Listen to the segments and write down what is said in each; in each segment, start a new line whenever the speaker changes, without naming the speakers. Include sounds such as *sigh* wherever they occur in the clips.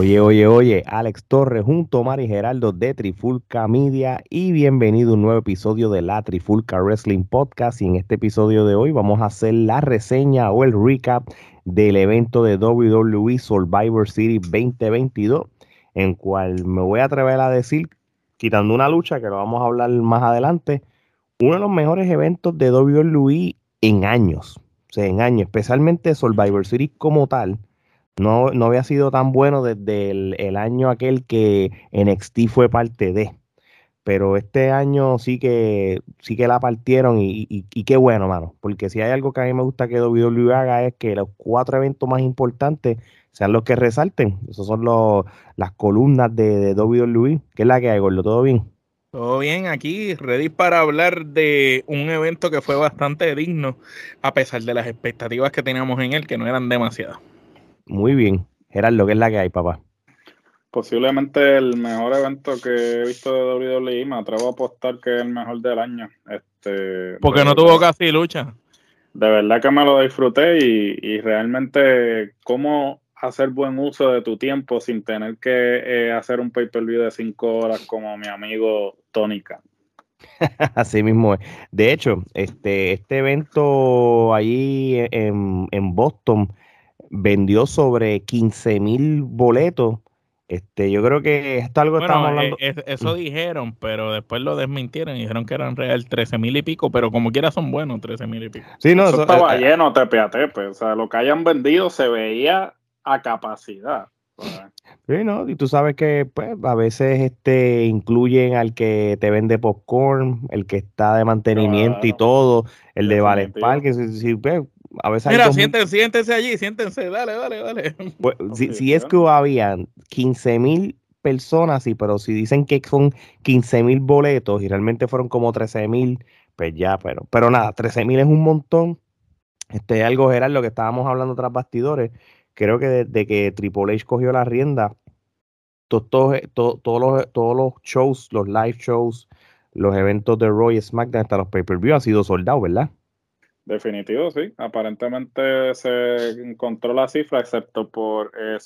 Oye, oye, oye, Alex Torres junto a Mari Geraldo de Trifulca Media y bienvenido a un nuevo episodio de la Trifulca Wrestling Podcast. Y en este episodio de hoy vamos a hacer la reseña o el recap del evento de WWE Survivor Series 2022 en cual me voy a atrever a decir, quitando una lucha que lo vamos a hablar más adelante, uno de los mejores eventos de WWE en años, o sea, en años, especialmente Survivor Series como tal no, no había sido tan bueno desde el, año aquel que NXT fue parte de. Pero este año sí que sí que la partieron y, y, qué bueno, mano. Porque si hay algo que a mí me gusta que WWE haga es que los cuatro eventos más importantes sean los que resalten. Esos son los, las columnas de, de WWE. ¿Qué es la que hay, Gordo? ¿Todo bien?
Todo bien, aquí ready para hablar de un evento que fue bastante digno, a pesar de las expectativas que teníamos en él, que no eran demasiadas.
Muy bien. Gerardo, ¿qué es la que hay, papá?
Posiblemente el mejor evento que he visto de WWE, me atrevo a apostar que es el mejor del año. Este,
Porque no tuvo casi lucha.
De verdad que me lo disfruté y, realmente cómo hacer buen uso de tu tiempo sin tener que eh, hacer un pay-per-view de cinco horas como mi amigo Tony Khan. *laughs*
Así mismo es. De hecho, este, este evento allí en, en Boston vendió sobre 15 mil boletos. Este, yo creo que esto algo estamos hablando.
Eh, eso dijeron, pero después lo desmintieron y dijeron que eran real 13 mil y pico, pero como quiera son buenos 13 mil y pico.
Sí, no, eso, estaba eh, lleno tepe a tepe. O sea, lo que hayan vendido se veía a capacidad.
Sí, ¿no? Y tú sabes que pues, a veces este, incluyen al que te vende popcorn, el que está de mantenimiento y todo, el de Vale Parque. Si, pues, a veces
Mira, siéntense, allí, siéntense, dale, dale, dale. *laughs*
Pues, si, es que habían 15 mil personas, sí, pero si dicen que son 15 mil boletos y realmente fueron como 13 mil, pues ya, pero, pero nada, 13 mil es un montón. Este algo, Gerard, lo que estábamos hablando tras bastidores, creo que desde que Triple H cogió la rienda, todos, todos, los, todos los shows, los live shows, los eventos de Roy SmackDown, hasta los pay-per-view han sido soldados, ¿verdad?
Definitivo, sí. Aparentemente se encontró la cifra, excepto por eh,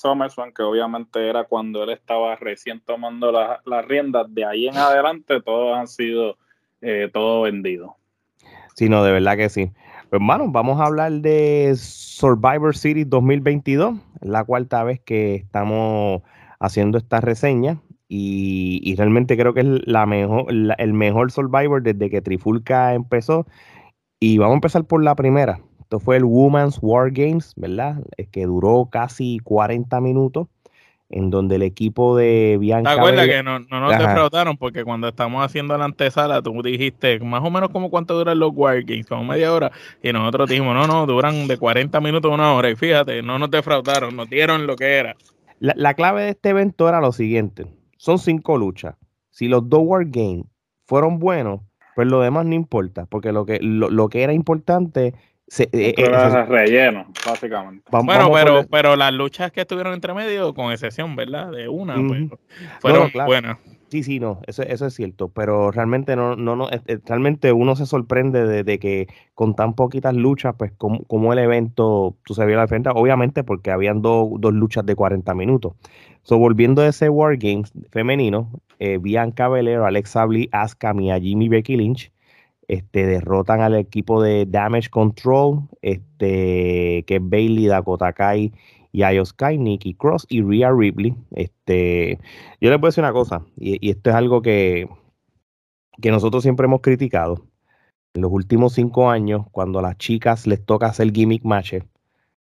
que obviamente era cuando él estaba recién tomando las riendas. De ahí en adelante, todos han sido eh, todo vendido.
Sí, no, de verdad que sí. Pues, hermano, vamos a hablar de Survivor Series 2022, la cuarta vez que estamos haciendo esta reseña. Y, realmente creo que es la mejor, el mejor Survivor desde que Trifulca empezó y vamos a empezar por la primera. Esto fue el Women's War Games, ¿verdad? Que duró casi 40 minutos, en donde el equipo de Bianca.
¿Te acuerdas que no, no nos defraudaron? Porque cuando estamos haciendo la antesala, tú dijiste más o menos como cuánto duran los War Games, como media hora. Y nosotros dijimos, no, no, duran de 40 minutos a una hora. Y fíjate, no nos defraudaron, nos dieron lo que era.
La, la clave de este evento era lo siguiente: son cinco luchas. Si los dos War Games fueron buenos, pues lo demás no importa, porque lo que, lo, que era importante
se, eh, eh, relleno, básicamente.
bueno, pero, pero las luchas que estuvieron entre medio, con excepción, ¿verdad? De una, pues, fueron buenas.
Sí, sí, no, eso, eso es cierto, pero realmente no, no, no, realmente uno se sorprende de, que con tan poquitas luchas, pues como, el evento, tú se vio la frente, obviamente porque habían dos luchas de 40 minutos. So, volviendo a ese War Games femenino, eh, Bianca Belair, Alexa Bliss, Asuka, Mia Jimmy, Becky Lynch, este, derrotan al equipo de Damage Control, este, que es Bailey, Dakota Kai y Io Nikki Cross y Rhea Ripley. Este, yo les voy a decir una cosa, y, esto es algo que, que nosotros siempre hemos criticado. En los últimos cinco años, cuando a las chicas les toca hacer gimmick matches,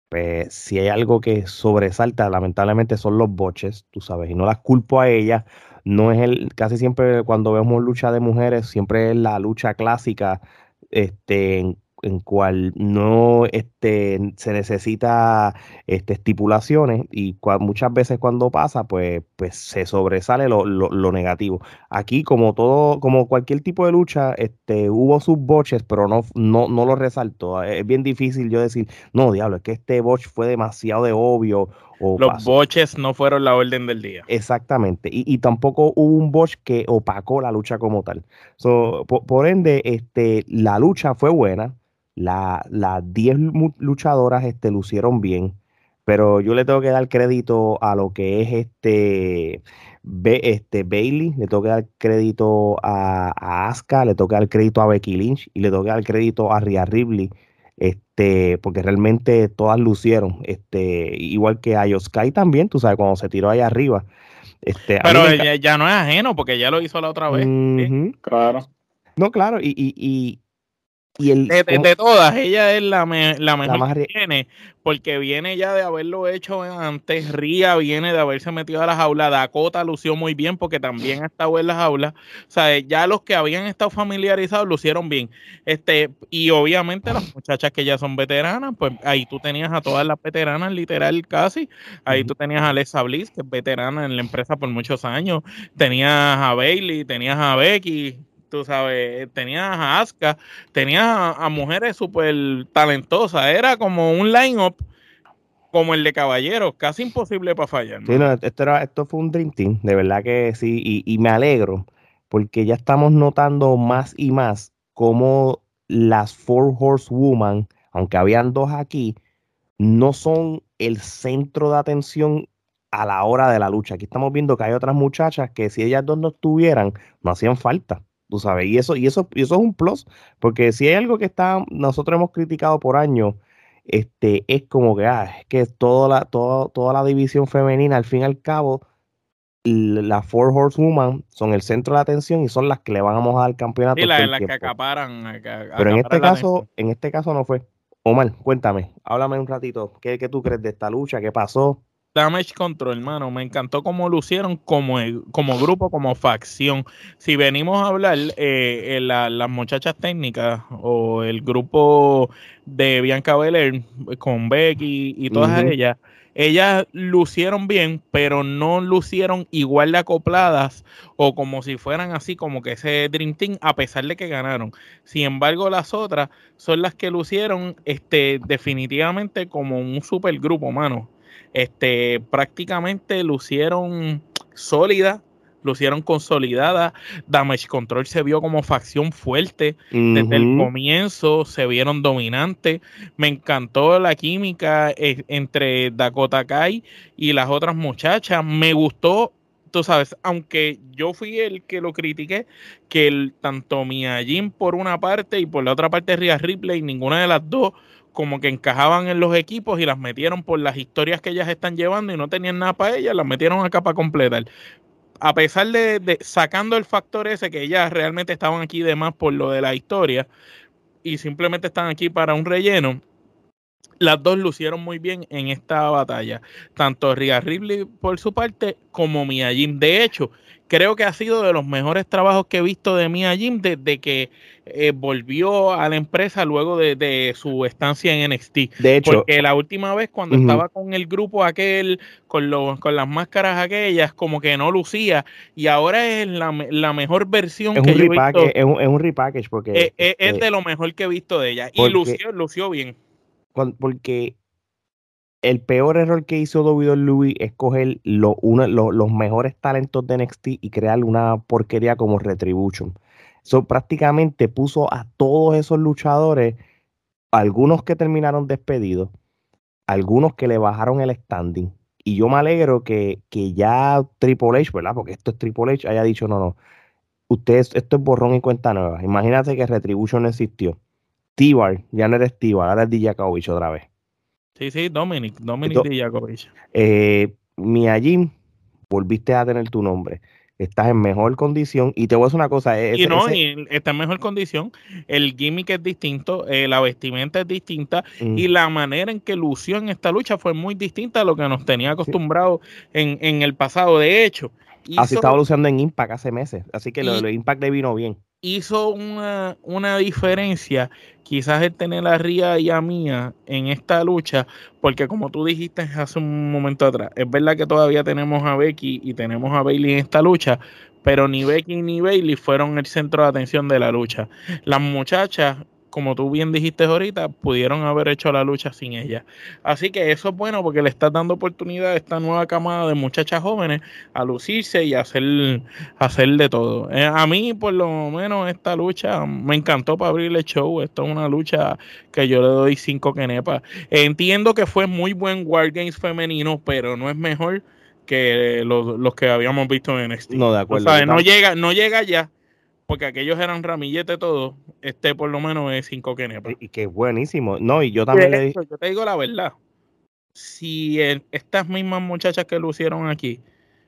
pues si hay algo que sobresalta, lamentablemente son los boches, tú sabes, y no las culpo a ellas. No es el, casi siempre cuando vemos lucha de mujeres, siempre es la lucha clásica, este, cual no este, se necesita este, estipulaciones y muchas veces cuando pasa, pues, pues se sobresale lo, lo, negativo. Aquí, como todo, como cualquier tipo de lucha, este, hubo sus boches, pero no, no, no lo resaltó. Es bien difícil yo decir, no, diablo, es que este botch fue demasiado de obvio.
O Los boches no fueron la orden del día.
Exactamente. Y, y tampoco hubo un botch que opacó la lucha como tal. So, por, por ende, este, la lucha fue buena las 10 luchadoras este, lucieron bien, pero yo le tengo que dar crédito a lo que es este, este Bailey, le tengo que dar crédito a, a Asuka, le tengo que dar crédito a Becky Lynch y le tengo que dar crédito a Rhea Ripley, este, porque realmente todas lucieron, este, igual que a Yoskai también, tú sabes, cuando se tiró ahí arriba. Este,
pero ya, no es ajeno, porque ya lo hizo la otra vez.
Claro.
No, claro, y, y,
de, todas, ella es la, la mejor que viene, porque viene ya de haberlo hecho antes, Ría viene de haberse metido a la jaula, Dakota lució muy bien porque también ha estado en la jaula, o sea, ya los que habían estado familiarizados lucieron bien, este, y obviamente las muchachas que ya son veteranas, pues ahí tú tenías a todas las veteranas, literal casi, ahí tú tenías a Alexa Bliss, que es veterana en la empresa por muchos años, tenías a Bailey, tenías a Becky, tú sabes, tenías a Asuka, tenías a, mujeres súper talentosas, era como un line-up como el de Caballeros, casi imposible para fallar.
Sí, no, esto, era, esto fue un Dream Team, de verdad que sí, y, y me alegro, porque ya estamos notando más y más cómo las Four Horsewoman, aunque habían dos aquí, no son el centro de atención a la hora de la lucha. Aquí estamos viendo que hay otras muchachas que si ellas dos no estuvieran, no hacían falta tú sabes, y eso, y eso, y eso es un plus, porque si hay algo que está, nosotros hemos criticado por años, este, es como que, ah, es que toda la, toda, toda la división femenina, al fin y al cabo, las Four Horsewoman son el centro de atención y son las que le van a dar el campeonato.
Y las que acaparan.
Pero en este caso, en este caso no fue. Omar, cuéntame, háblame un ratito, ¿qué, ¿qué, tú crees de esta lucha? ¿Qué pasó?
Damage Control, hermano. Me encantó cómo lucieron como, como grupo, como facción. Si venimos a hablar, eh, las muchachas técnicas o el grupo de Bianca Belair con Becky y todas ellas, ellas lucieron bien, pero no lucieron igual de acopladas o como si fueran así como que ese Dream Team, a pesar de que ganaron. Sin embargo, las otras son las que lucieron este, definitivamente como un supergrupo, mano este, prácticamente lucieron sólida, lucieron consolidada. Damage Control se vio como facción fuerte desde el comienzo, se vieron dominantes. Me encantó la química eh, entre Dakota Kai y las otras muchachas. Me gustó, tú sabes, aunque yo fui el que lo critiqué, que el, tanto Mia Jim por una parte y por la otra parte Rhea Ripley, ninguna de las dos como que encajaban en los equipos y las metieron por las historias que ellas están llevando y no tenían nada para ellas, las metieron acá para completar. A pesar de, sacando el factor ese que ellas realmente estaban aquí de más por lo de la historia y simplemente están aquí para un relleno, las dos lucieron muy bien en esta batalla. Tanto Rhea Ripley por su parte como Mia Jim. De hecho, creo que ha sido de los mejores trabajos que he visto de Mia Jim desde que eh, volvió a la empresa luego de, su estancia en NXT.
De hecho,
porque la última vez cuando estaba con el grupo aquel, con, los, con las máscaras aquellas, como que no lucía y ahora es la, mejor versión que
yo
he visto.
Es un, es un repackage porque
eh, eh, es, es, de lo mejor que he visto de ella y lució, lució bien.
Porque el peor error que hizo Louis es coger los mejores talentos de NXT y crear una porquería como Retribution. Eso prácticamente puso a todos esos luchadores, algunos que terminaron despedidos, algunos que le bajaron el standing. Y yo me alegro que, que ya Triple H, ¿verdad? Porque esto es Triple H, haya dicho, no, no, ustedes, esto es borrón y cuenta nueva. Imagínate que Retribution existió. T-Bar, ya no eres T-Bar, ahora es Dijakovic otra vez.
Sí, sí, Dominic, Dominic Dijakovic.
Eh, volviste a tener tu nombre. Estás en mejor condición y te voy a decir una cosa.
E-, y no, está en mejor condición. El gimmick es distinto, eh, la vestimenta es distinta y la manera en que lució en esta lucha fue muy distinta a lo que nos tenía acostumbrado en, el pasado. De hecho,
Así estaba luciendo en Impact hace meses, así que lo, de Impact le vino bien.
Hizo una, una, diferencia quizás el tener a Ria y a Mía en esta lucha, porque como tú dijiste hace un momento atrás, es verdad que todavía tenemos a Becky y tenemos a Bailey en esta lucha, pero ni Becky ni Bailey fueron el centro de atención de la lucha. Las muchachas como tú bien dijiste ahorita, pudieron haber hecho la lucha sin ella. Así que eso es bueno porque le está dando oportunidad a esta nueva camada de muchachas jóvenes a lucirse y hacer, hacer de todo. Eh, a mí, por lo menos, esta lucha me encantó para abrir el show. Esto es una lucha que yo le doy cinco quenepas. Entiendo que fue muy buen Wargames femenino, pero no es mejor que los, que habíamos visto en NXT.
No, de acuerdo.
no llega, no llega ya porque aquellos eran ramillete todos, este por lo menos es cinco kenepa.
Y, que es buenísimo. No, y yo también le
Yo te digo la verdad. Si estas mismas muchachas que lucieron aquí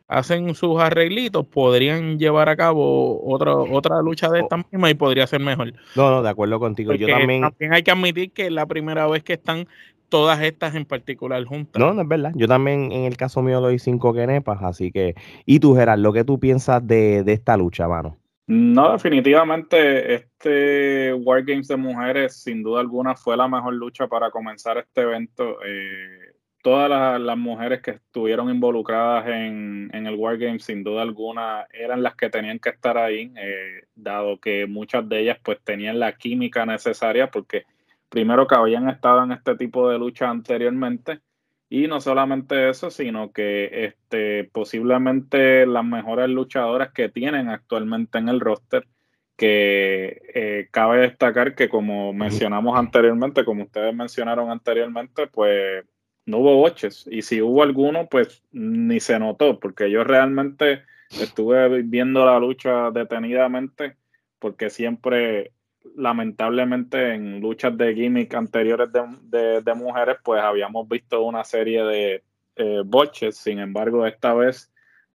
hacen sus arreglitos, podrían llevar a cabo otra, otra lucha de esta misma y podría ser mejor.
No, no, de acuerdo contigo. yo también...
también hay que admitir que es la primera vez que están todas estas en particular juntas.
No, no es verdad. Yo también en el caso mío doy cinco kenepas, así que... ¿Y tú, Gerard, qué tú piensas de, de esta lucha, mano?
No, definitivamente este Wargames de mujeres sin duda alguna fue la mejor lucha para comenzar este evento. Eh, todas las, mujeres que estuvieron involucradas en, en el Wargames sin duda alguna eran las que tenían que estar ahí, eh, dado que muchas de ellas pues tenían la química necesaria porque primero que habían estado en este tipo de lucha anteriormente y no solamente eso, sino que este, posiblemente las mejores luchadoras que tienen actualmente en el roster, que eh, cabe destacar que como mencionamos anteriormente, como ustedes mencionaron anteriormente, pues no hubo boches. Y si hubo alguno, pues ni se notó, porque yo realmente estuve viendo la lucha detenidamente, porque siempre lamentablemente en luchas de gimmick anteriores de, mujeres, pues habíamos visto una serie de eh, boches, sin embargo, esta vez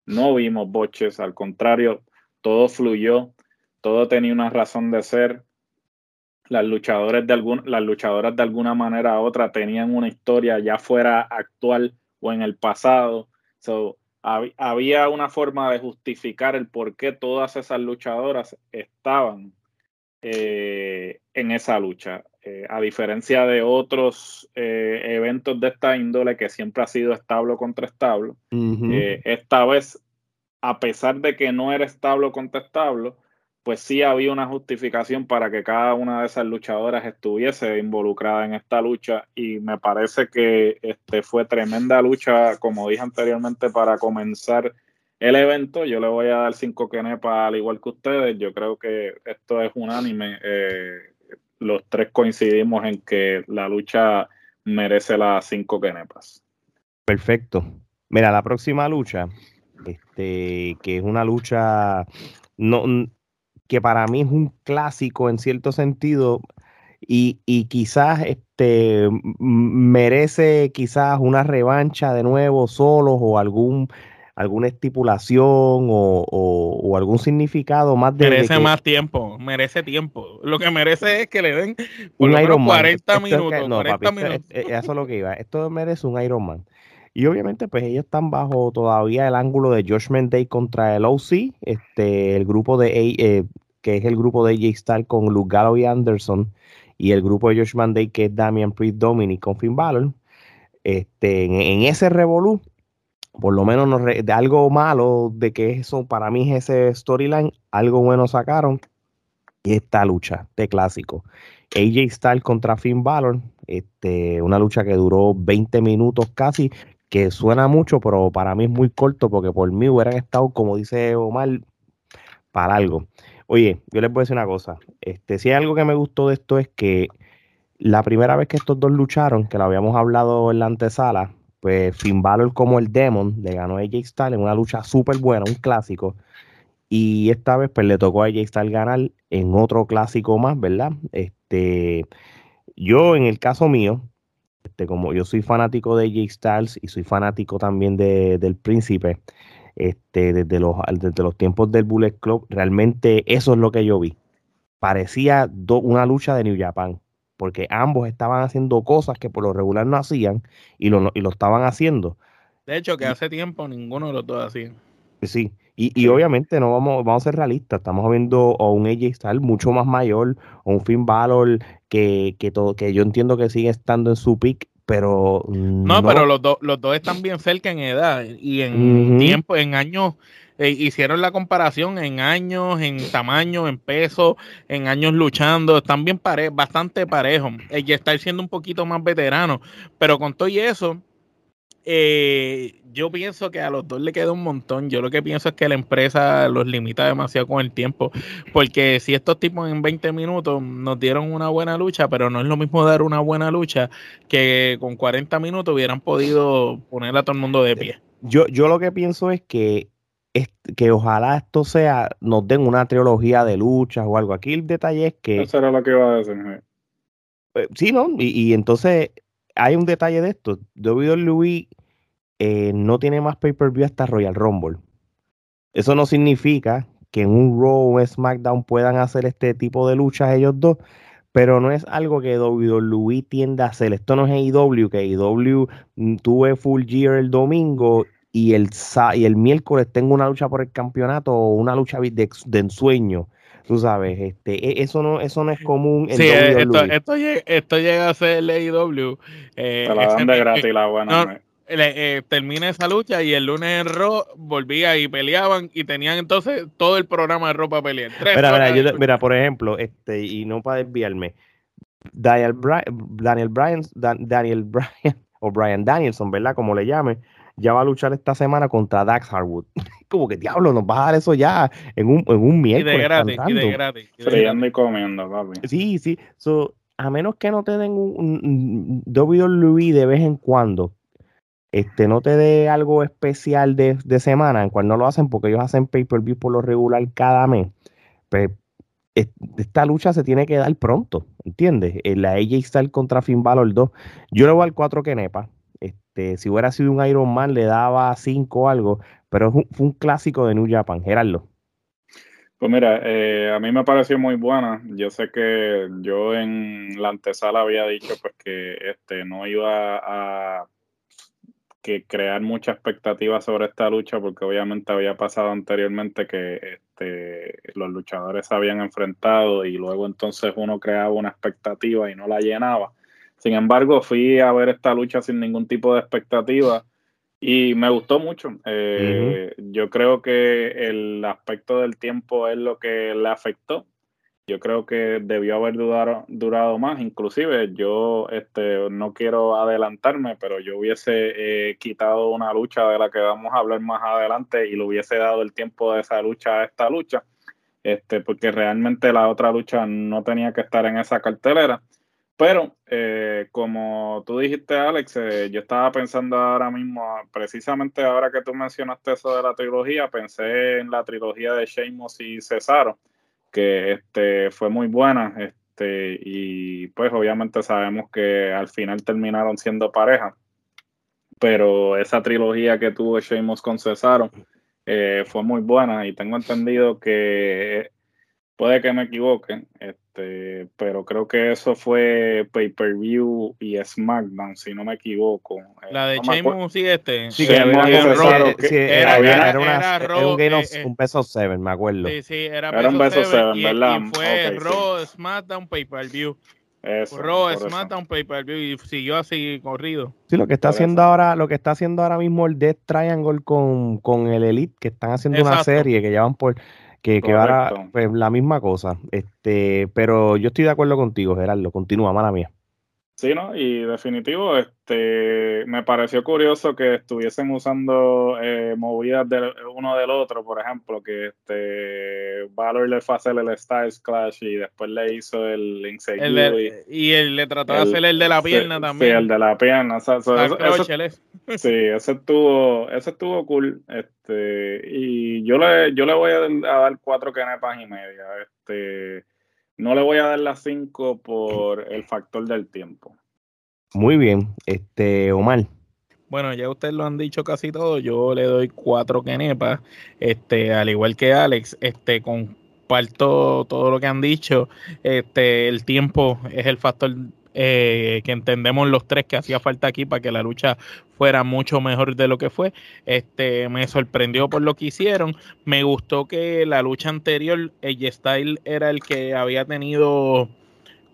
no vimos boches, al contrario, todo fluyó, todo tenía una razón de ser. Las, de algún, las luchadoras de alguna manera u otra tenían una historia ya fuera actual o en el pasado. So, había una forma de justificar el por qué todas esas luchadoras estaban eh, en esa lucha. Eh, a diferencia de otros eh, eventos de esta índole que siempre ha sido establo contra establo, esta vez, a pesar de que no era establo contra establo, pues sí había una justificación para que cada una de esas luchadoras estuviese involucrada en esta lucha y me parece que este fue tremenda lucha, como dije anteriormente, para comenzar el evento. Yo le voy a dar cinco quenepas al igual que ustedes. Yo creo que esto es unánime. Eh, los tres coincidimos en que la lucha merece las cinco quenepas.
Perfecto. Mira, la próxima lucha, este, que es una lucha no, que para mí es un clásico en cierto sentido. Y, y, quizás este merece quizás una revancha de nuevo solos o algún alguna estipulación o, algún significado más
de. Merece más tiempo, merece tiempo. Lo que merece es que le den un Iron 40 minutos. no,
minutos. eso es lo que iba. Esto merece un Iron Man. Y obviamente, pues ellos están bajo todavía el ángulo de Judgment Day contra el OC, este, el grupo de eh, que es el grupo de AJ Styles con Luke y Anderson, y el grupo de Judgment Day que es Damian Priest Dominic con Finn Balor. Este, en, en ese revolú, por lo menos de algo malo de que eso para mí es ese storyline, algo bueno sacaron y esta lucha de clásico. AJ Styles contra Finn Balor, este, una lucha que duró 20 minutos casi, que suena mucho, pero para mí es muy corto porque por mí hubieran estado, como dice Omar, para algo. Oye, yo les voy a decir una cosa, este, si hay algo que me gustó de esto es que la primera vez que estos dos lucharon, que lo habíamos hablado en la antesala, pues Finn Balor como el Demon le ganó a AJ Styles en una lucha súper buena, un clásico. Y esta vez pues le tocó a AJ Styles ganar en otro clásico más, ¿verdad? Este, yo en el caso mío, este, como yo soy fanático de AJ Styles y soy fanático también de, del Príncipe, este, desde, los, desde los tiempos del Bullet Club, realmente eso es lo que yo vi. Parecía una lucha de New Japan porque ambos estaban haciendo cosas que por lo regular no hacían y lo, y lo estaban haciendo.
De hecho, que hace tiempo ninguno de los dos hacía.
Sí, Y, obviamente no vamos, vamos a ser realistas, estamos viendo a un AJ Styles mucho más mayor, o un Finn Balor que, que, todo, que yo entiendo que sigue estando en su pick, pero
no, pero los, dos los dos están bien cerca en edad y en tiempo, en años, eh, hicieron la comparación en años, en tamaño, en peso, en años luchando, están bien pare bastante parejos. AJ Styles siendo un poquito más veterano, pero con todo y eso, eh, yo pienso que a los dos le queda un montón. Yo lo que pienso es que la empresa los limita demasiado con el tiempo. Porque si estos tipos en 20 minutos nos dieron una buena lucha, pero no es lo mismo dar una buena lucha que con 40 minutos hubieran podido poner a todo el mundo de pie.
Yo, yo lo que pienso es que, que ojalá esto sea, nos den una trilogía de luchas o algo. Aquí el detalle es que.
Eso era lo que iba a decir.
Eh, sí, ¿no? Y, y entonces hay un detalle de esto. WWE eh, no tiene más pay-per-view hasta Royal Rumble. Eso no significa que en un Raw o SmackDown puedan hacer este tipo de luchas ellos dos, pero no es algo que WWE tienda a hacer. Esto no es AEW, que AEW mm, tuve Full Gear el domingo y el, y el miércoles tengo una lucha por el campeonato o una lucha de, ensueño. Tú sabes, este, e, eso no, eso no es común
en sí, WWE. Esto, esto, llega, esto, llega, a ser el AEW.
Eh, la dan de gratis la buena
eh, termina esa lucha y el lunes en Raw volvía y peleaban y tenían entonces todo el programa de ropa pelear.
mira, por ejemplo, este, y no para desviarme, Daniel, Daniel Bryan, Daniel Bryan *laughs* o Brian Danielson, ¿verdad? Como le llame, ya va a luchar esta semana contra Dax Harwood. *laughs* Como que diablo, nos va a dar eso ya en un, en un miércoles.
Y de gratis, y de gratis.
Y comiendo, papi.
Sí, sí. a menos que no te den un, un, un WWE de vez en cuando, este, no te dé algo especial de, semana, en cual no lo hacen porque ellos hacen pay-per-view por lo regular cada mes, pues esta lucha se tiene que dar pronto, ¿entiendes? La AJ Styles contra Finn Balor 2. Yo le voy al 4 que nepa. Este, si hubiera sido un Iron Man le daba 5 o algo, pero fue un clásico de New Japan. Gerardo.
Pues mira, eh, a mí me pareció muy buena. Yo sé que yo en la antesala había dicho pues que este no iba a que crear mucha expectativa sobre esta lucha porque obviamente había pasado anteriormente que este, los luchadores se habían enfrentado y luego entonces uno creaba una expectativa y no la llenaba. Sin embargo, fui a ver esta lucha sin ningún tipo de expectativa y me gustó mucho. Eh, yo creo que el aspecto del tiempo es lo que le afectó yo creo que debió haber durado, durado más. Inclusive yo este, no quiero adelantarme, pero yo hubiese eh, quitado una lucha de la que vamos a hablar más adelante y le hubiese dado el tiempo de esa lucha a esta lucha, este, porque realmente la otra lucha no tenía que estar en esa cartelera. Pero eh, como tú dijiste, Alex, eh, yo estaba pensando ahora mismo, precisamente ahora que tú mencionaste eso de la trilogía, pensé en la trilogía de Sheamus y Cesaro que este, fue muy buena. Este, y pues obviamente sabemos que al final terminaron siendo pareja. Pero esa trilogía que tuvo Sheamus con Cesaro eh, fue muy buena y tengo entendido que puede que me equivoque, este, pero creo que eso fue pay-per-view y SmackDown, si no me equivoco.
Eh, La de no sí, este.
Sí, que era, un game of, un peso 7, me acuerdo.
Sí, sí, era, un peso 7, ¿verdad? Y, fue okay, Raw, SmackDown, pay-per-view. Raw, SmackDown, pay-per-view y siguió así corrido.
Sí, lo que está haciendo ahora, lo que está haciendo ahora mismo el Death Triangle con, con el Elite, que están haciendo una serie que llevan por que, que ahora pues, la misma cosa. Este, pero yo estoy de acuerdo contigo, Gerardo. Continúa, mala mía.
Sí, ¿no? Y definitivo, este, me pareció curioso que estuviesen usando eh, movidas de uno del otro, por ejemplo, que este Valor le fue a hacer el Styles Clash y después le hizo el
Insecure. Y, él le trató de hacer el de la pierna también.
Sí, el de la pierna. O sea, eso, *laughs* sí, ese estuvo, ese estuvo cool. Este, y yo le, yo le voy a, dar cuatro canepas y media. Este no le voy a dar las 5 por el factor del tiempo.
Muy bien, este Omar.
Bueno, ya ustedes lo han dicho casi todo. Yo le doy cuatro quenepas. Este, al igual que Alex, este, comparto todo lo que han dicho. Este, el tiempo es el factor eh, que entendemos los tres que hacía falta aquí para que la lucha fuera mucho mejor de lo que fue. Este me sorprendió por lo que hicieron. Me gustó que la lucha anterior, el Style era el que había tenido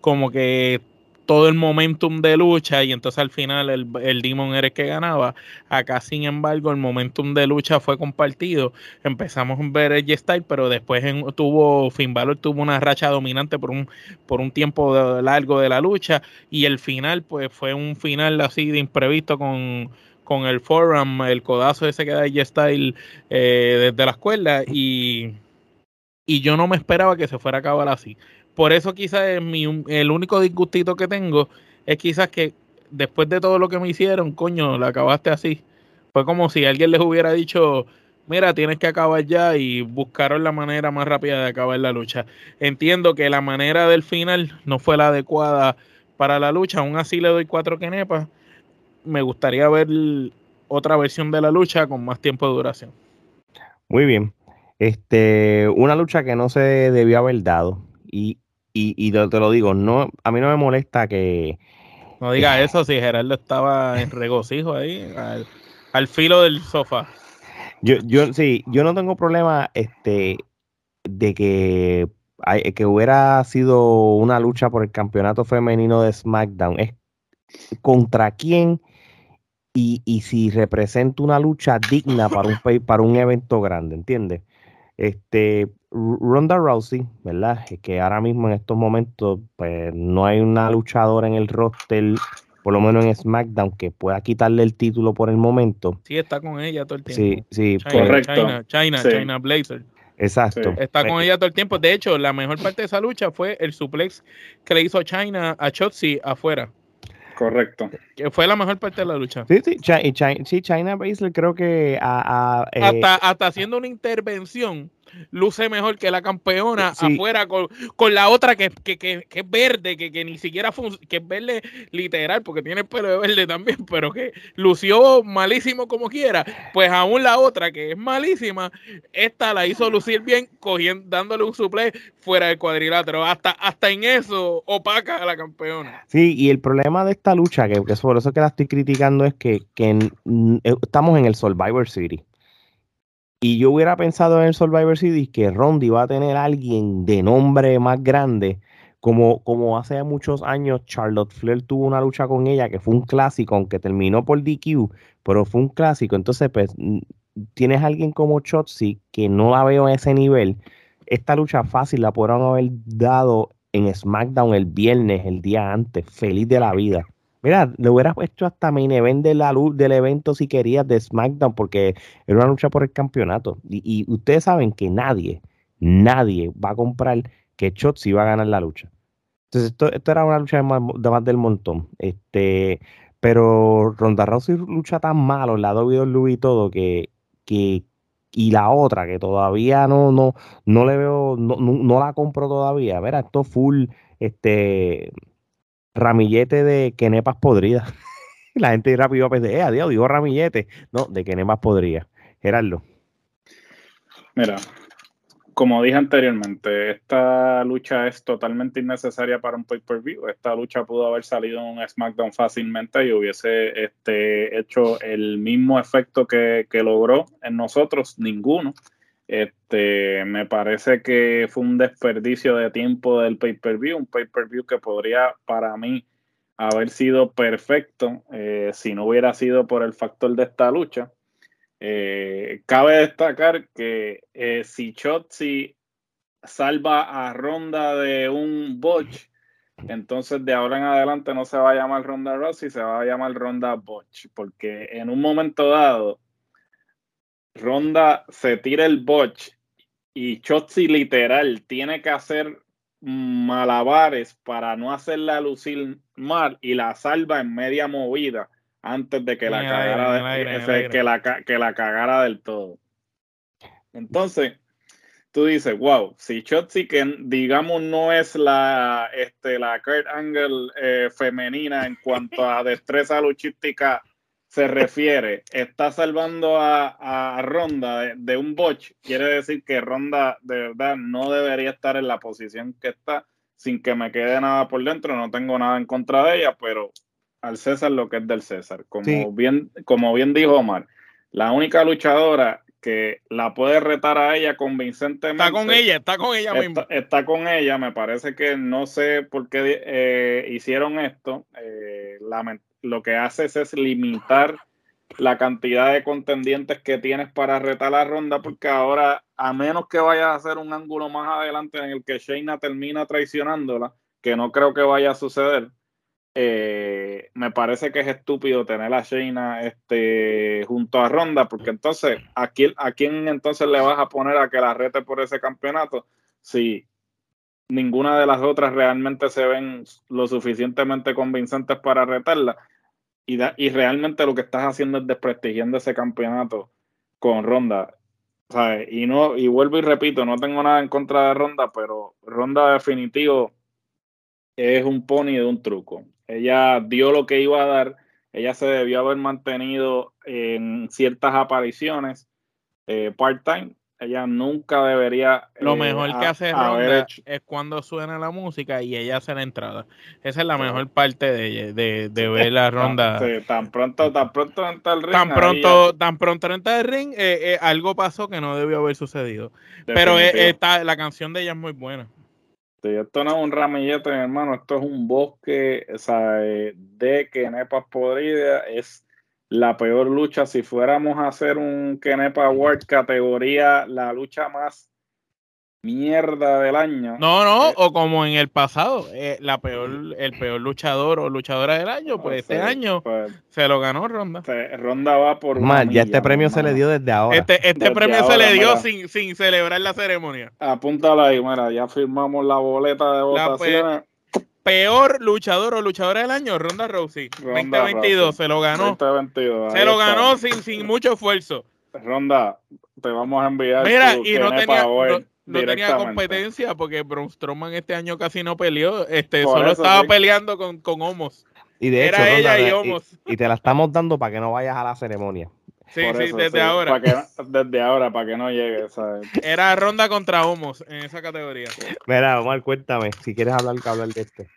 como que todo el momentum de lucha y entonces al final el, el Demon era el que ganaba. Acá, sin embargo, el momentum de lucha fue compartido. Empezamos a ver el Style, pero después tuvo Finn Balor tuvo una racha dominante por un, por un tiempo largo de la lucha y el final pues fue un final así de imprevisto con con el forum, el codazo ese que da el Style eh, desde la escuela y, y yo no me esperaba que se fuera a acabar así por eso quizás el único disgustito que tengo es quizás que después de todo lo que me hicieron, coño, la acabaste así. Fue como si alguien les hubiera dicho, mira, tienes que acabar ya y buscaron la manera más rápida de acabar la lucha. Entiendo que la manera del final no fue la adecuada para la lucha, aún así le doy cuatro quenepas. Me gustaría ver otra versión de la lucha con más tiempo de duración.
Muy bien. Este, una lucha que no se debió haber dado. Y, y, te, lo digo, no, a mí no me molesta que.
No diga eso si Gerardo estaba en regocijo ahí, al, filo del sofá.
Yo, yo sí, yo no tengo problema este de que, que hubiera sido una lucha por el campeonato femenino de SmackDown. Es contra quién y, y si representa una lucha digna para un, para un evento grande, ¿entiendes? Este, Ronda Rousey, ¿verdad? Que ahora mismo en estos momentos, pues no hay una luchadora en el roster, por lo menos en SmackDown, que pueda quitarle el título por el momento.
Sí, está con ella todo el tiempo.
Sí,
sí, correcto. China, China, Blazer.
Exacto.
Está con ella todo el tiempo. De hecho, la mejor parte de esa lucha fue el suplex que le hizo China a Chotzi afuera.
Correcto.
Que fue la mejor parte de la lucha.
Sí, sí, China, sí, China Baszler creo que eh,
hasta, hasta haciendo una intervención luce mejor que la campeona afuera con, con, la otra que, que, que, que es verde, que, ni siquiera que es verde literal, porque tiene pelo de verde también, *laughs* pero que lució malísimo como quiera. Pues aún la otra que es malísima, esta la hizo lucir bien, cogiendo, dándole un suple fuera del cuadrilátero. Hasta, hasta en eso opaca a la campeona.
Sí, y el problema de esta lucha, que, que por eso que la estoy criticando, es que, que estamos en el Survivor City. Y yo hubiera pensado en el Survivor Series que Rondy va a tener alguien de nombre más grande, como, como hace muchos años Charlotte Flair tuvo una lucha con ella que fue un clásico, aunque terminó por DQ, pero fue un clásico. Entonces, pues, tienes a alguien como Chotzi que no la veo a ese nivel. Esta lucha fácil la podrán haber dado en SmackDown el viernes, el día antes, feliz de la vida. Mira, le hubiera puesto hasta main event de la luz del evento si querías de SmackDown, porque era una lucha por el campeonato. Y, ustedes saben que nadie, nadie va a comprar que Shotzi va a ganar la lucha. Entonces, esto, era una lucha de más, del montón. Este, pero Ronda Rousey lucha tan malo en la WWE y todo que, que y la otra que todavía no no no le veo no, no, la compro todavía. Mira, esto full este ramillete de quenepas podridas. *laughs* la gente rápido a pensar, eh, adiós, digo ramillete. No, de quenepas podridas. Gerardo.
Mira, como dije anteriormente, esta lucha es totalmente innecesaria para un pay-per-view. Esta lucha pudo haber salido en un SmackDown fácilmente y hubiese este, hecho el mismo efecto que, que logró en nosotros, ninguno. Este, me parece que fue un desperdicio de tiempo del pay-per-view, un pay-per-view que podría para mí haber sido perfecto eh, si no hubiera sido por el factor de esta lucha. Eh, cabe destacar que eh, si Chotzi salva a Ronda de un botch, entonces de ahora en adelante no se va a llamar Ronda Rossi, se va a llamar Ronda Botch, porque en un momento dado Ronda se tira el botch y Chotzi literal tiene que hacer malabares para no hacerla lucir mal y la salva en media movida antes de que la cagara que, la, que la cagara del todo. Entonces, tú dices, wow, si Chotzi, que digamos no es la, este, la Kurt Angle eh, femenina en cuanto a *laughs* destreza luchística se refiere, está salvando a, Ronda de, un botch, quiere decir que Ronda de verdad no debería estar en la posición que está sin que me quede nada por dentro, no tengo nada en contra de ella, pero al César lo que es del César. Como, bien, como bien dijo Omar, la única luchadora que la puede retar a ella convincentemente.
Está con ella, está con ella
misma. Está con ella, me parece que no sé por qué eh, hicieron esto. Eh, lo que hace es limitar la cantidad de contendientes que tienes para retar la ronda, porque ahora, a menos que vayas a hacer un ángulo más adelante en el que Shayna termina traicionándola, que no creo que vaya a suceder, eh, me parece que es estúpido tener a Shayna este, junto a Ronda, porque entonces, ¿a quién, ¿a quién entonces le vas a poner a que la rete por ese campeonato si ninguna de las otras realmente se ven lo suficientemente convincentes para retarla? Y, y realmente lo que estás haciendo es desprestigiando ese campeonato con Ronda. Y, no, y vuelvo y repito, no tengo nada en contra de Ronda, pero Ronda definitivo es un pony de un truco. Ella dio lo que iba a dar. Ella se debió haber mantenido en ciertas apariciones eh, part-time. Ella nunca debería.
Lo eh, mejor que hace Ronda es cuando suena la música y ella hace la entrada. Esa es la mejor parte de ella, de, de ver la ronda.
Sí, tan pronto, tan pronto entra el ring.
Tan pronto, tan pronto entra el ring, eh, algo pasó que no debió haber sucedido. Pero esta, la canción de ella es muy buena.
Esto no es un ramillete, hermano, esto es un bosque de Kenepas podrida. Es la peor lucha. Si fuéramos a hacer un Kenepa Award categoría, la lucha más mierda del año.
No, no, eh, o como en el pasado, eh, la peor, el peor luchador o luchadora del año, pues este año pues, se lo ganó Ronda.
Ronda va por
Mal, ya este premio se le dio desde ahora.
Este, este premio se le dio sin, sin celebrar la ceremonia.
Apúntala ahí, mira, ya firmamos la boleta de votación.
Peor luchador o luchadora del año, Ronda Rousey. 2022, se lo ganó.
2022,
se lo ganó sin, sin mucho esfuerzo.
Ronda, te vamos a enviar.
Mira, y no tenía, no tenía competencia porque Braun Strowman este año casi no peleó, este solo estaba peleando con, con Homos.
Y de Era ella y Homos. Y, te la estamos dando para que no vayas a la ceremonia.
Sí, sí, desde ahora.
desde ahora, para que no llegue.
Era ronda contra Homos en esa categoría.
Mira, Omar, cuéntame, si quieres hablar, hablar de este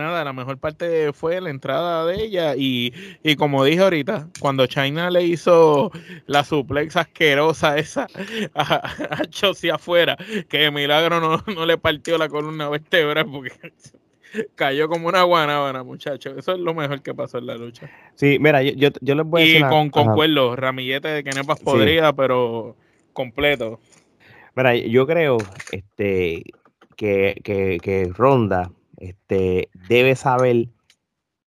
nada, la mejor parte fue la entrada de ella y, como dije ahorita, cuando China le hizo la suplex asquerosa esa a, a afuera, que de milagro no, le partió la columna vertebral porque *laughs* cayó como una guanábana, muchachos. Eso es lo mejor que pasó en la lucha.
Sí, mira, yo, yo, les voy a
decir. Y con concuerdo, ramillete de que no podrida, pero completo.
Mira, yo creo este, que, que, que Ronda este, debe saber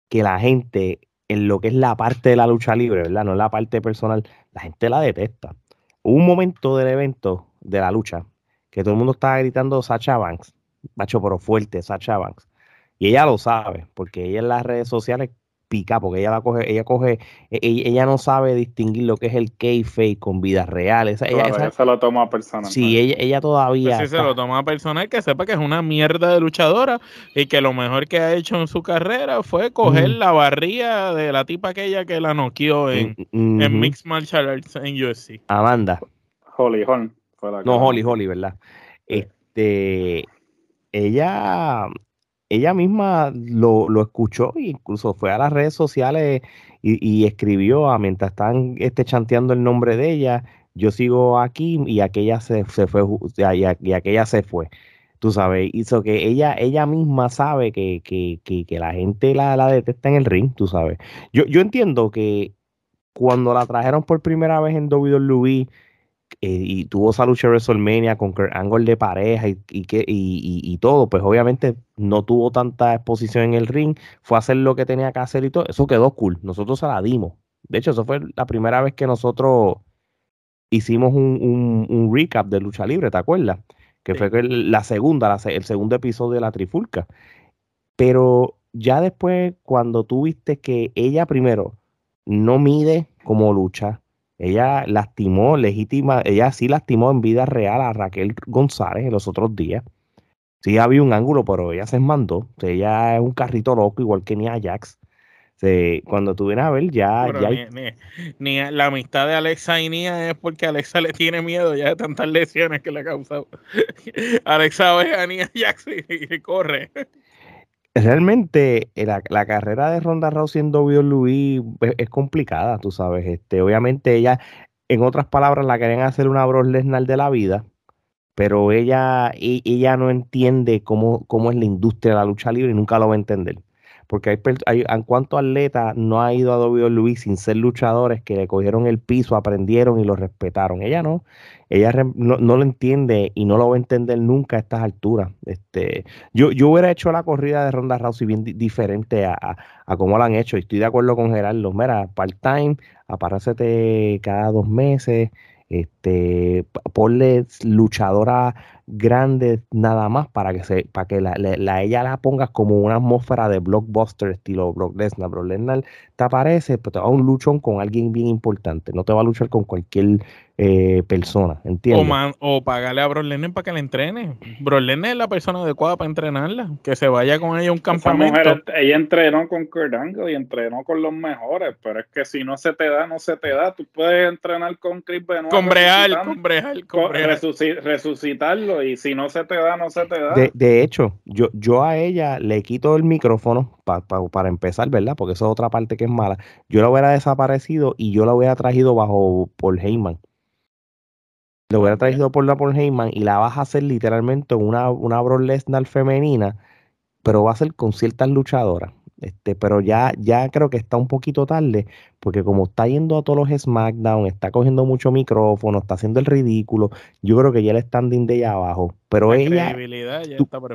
que la gente, en lo que es la parte de la lucha libre, ¿verdad? No la parte personal, la gente la detesta. Hubo un momento del evento, de la lucha, que todo el mundo estaba gritando Sacha Banks, macho, pero fuerte, Sacha Banks. Y ella lo sabe, porque ella en las redes sociales pica, porque ella la coge, ella coge, e, ella, no sabe distinguir lo que es el kayfabe con vidas reales.
ella, se lo toma personal.
Sí, ella, ella todavía.
Pues sí, se lo toma personal, que sepa que es una mierda de luchadora y que lo mejor que ha hecho en su carrera fue coger la barría de la tipa aquella que la noqueó en, en Mixed Martial Arts en USC.
Amanda.
Holly Holly.
no, Holly, Holly, ¿verdad? Este, ella, ella misma lo, lo, escuchó e incluso fue a las redes sociales y, escribió a, mientras están este, chanteando el nombre de ella, yo sigo aquí y aquella se, se fue se fue. Tú sabes, hizo que ella, ella misma sabe que, que, que, la gente la, la, detesta en el ring, tú sabes. Yo, yo entiendo que cuando la trajeron por primera vez en WWE, eh, y tuvo esa lucha de WrestleMania con Kurt Angle de pareja y, y, que, y, todo, pues obviamente no tuvo tanta exposición en el ring, fue a hacer lo que tenía que hacer y todo, eso quedó cool, nosotros se la dimos. De hecho, eso fue la primera vez que nosotros hicimos un, un, recap de lucha libre, ¿te acuerdas? Que fue la segunda, el segundo episodio de la Trifulca. Pero ya después, cuando tú viste que ella primero no mide como lucha, ella lastimó legítima, ella sí lastimó en vida real a Raquel González en los otros días. Sí había un ángulo, pero ella se mandó. ella es un carrito loco, igual que Nia Jax. cuando tú vienes a ver, ya.
ni, la amistad de Alexa y Nia es porque Alexa le tiene miedo ya de tantas lesiones que le ha causado. *laughs* Alexa ve a Nia Jackson y corre.
Realmente eh, la, carrera de Ronda Rousey en WWE es, es, complicada, tú sabes. Este, obviamente ella, en otras palabras, la querían hacer una Brock Lesnar de la vida, pero ella, e, ella no entiende cómo, cómo es la industria de la lucha libre y nunca lo va a entender porque hay, hay en cuanto atleta no ha ido a WWE sin ser luchadores que le cogieron el piso, aprendieron y lo respetaron. Ella no, ella no, lo entiende y no lo va a entender nunca a estas alturas. Este, yo, yo hubiera hecho la corrida de Ronda Rousey bien diferente a, a, cómo la han hecho. Y estoy de acuerdo con Gerardo. Mira, part-time, aparácete cada dos meses, este, ponle luchadora grande nada más para que se para que la, la, ella la pongas como una atmósfera de blockbuster estilo Brock Lesnar. Brock Lesnar te aparece, pero te va a un luchón con alguien bien importante. No te va a luchar con cualquier eh, persona, ¿entiendes?
O, o pagarle a Brock Lesnar para que la entrene. Brock Lesnar es la persona adecuada para entrenarla. Que se vaya con ella a un campamento.
ella entrenó con Kurt Angle y entrenó con los mejores, pero es que si no se te da, no se te da. Tú puedes entrenar con Chris Benoit.
Con Breal, con Breal, con
resucitarlo y si no se te da, no se te da.
De, hecho, yo, yo a ella le quito el micrófono para empezar, ¿verdad? Porque eso es otra parte que es mala. Yo la hubiera desaparecido y yo la hubiera traído bajo por Heyman lo hubiera traído por la por Heyman y la vas a hacer literalmente una, una Brock Lesnar femenina, pero va a ser con ciertas luchadoras. Este, pero ya, ya creo que está un poquito tarde, porque como está yendo a todos los SmackDown, está cogiendo mucho micrófono, está haciendo el ridículo, yo creo que ya el standing de ella abajo. Pero ella,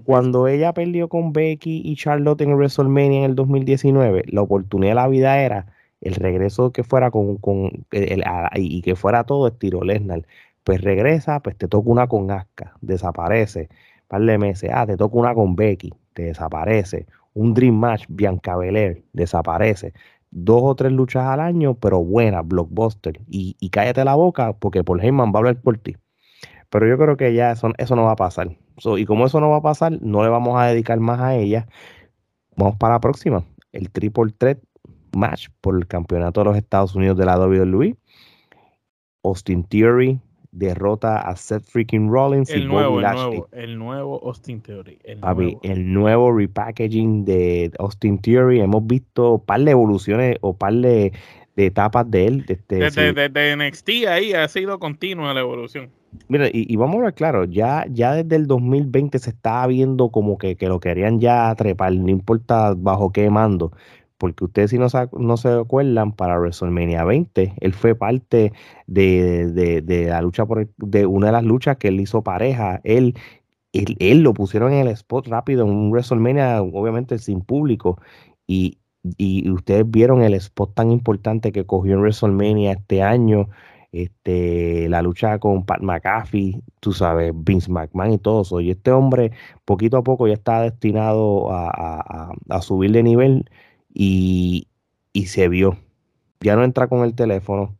cuando ella perdió con Becky y Charlotte en WrestleMania en el 2019, la oportunidad de la vida era el regreso que fuera con, con el, y que fuera todo estilo Lesnar. Pues regresa, pues te toca una con Aska, desaparece, par de meses, ah, te toca una con Becky, te desaparece, un Dream Match, Bianca Belair, desaparece, dos o tres luchas al año, pero buenas, blockbuster, y, cállate la boca porque Paul Heyman va a hablar por ti. Pero yo creo que ya eso, eso no va a pasar. y como eso no va a pasar, no le vamos a dedicar más a ella. Vamos para la próxima, el Triple Threat Match por el campeonato de los Estados Unidos de la WWE. Austin Theory, derrota a Seth freaking Rollins
el y nuevo, Bobby el Nuevo, el nuevo Austin Theory.
El nuevo. el nuevo repackaging de Austin Theory. Hemos visto un par de evoluciones o par de, etapas de él.
Desde, desde, NXT ahí ha sido continua la evolución.
Mira, y, vamos a ver claro, ya, ya desde el 2020 se estaba viendo como que, que lo querían ya trepar, no importa bajo qué mando porque ustedes si no, no se acuerdan, para WrestleMania 20, él fue parte de, la lucha por de una de las luchas que él hizo pareja, él, él, lo pusieron en el spot rápido en un WrestleMania, obviamente sin público, y, y ustedes vieron el spot tan importante que cogió en WrestleMania este año, este, la lucha con Pat McAfee, tú sabes, Vince McMahon y todo eso. Y este hombre, poquito a poco, ya está destinado a, a subir de nivel y, se vio. Ya no entra con el teléfono.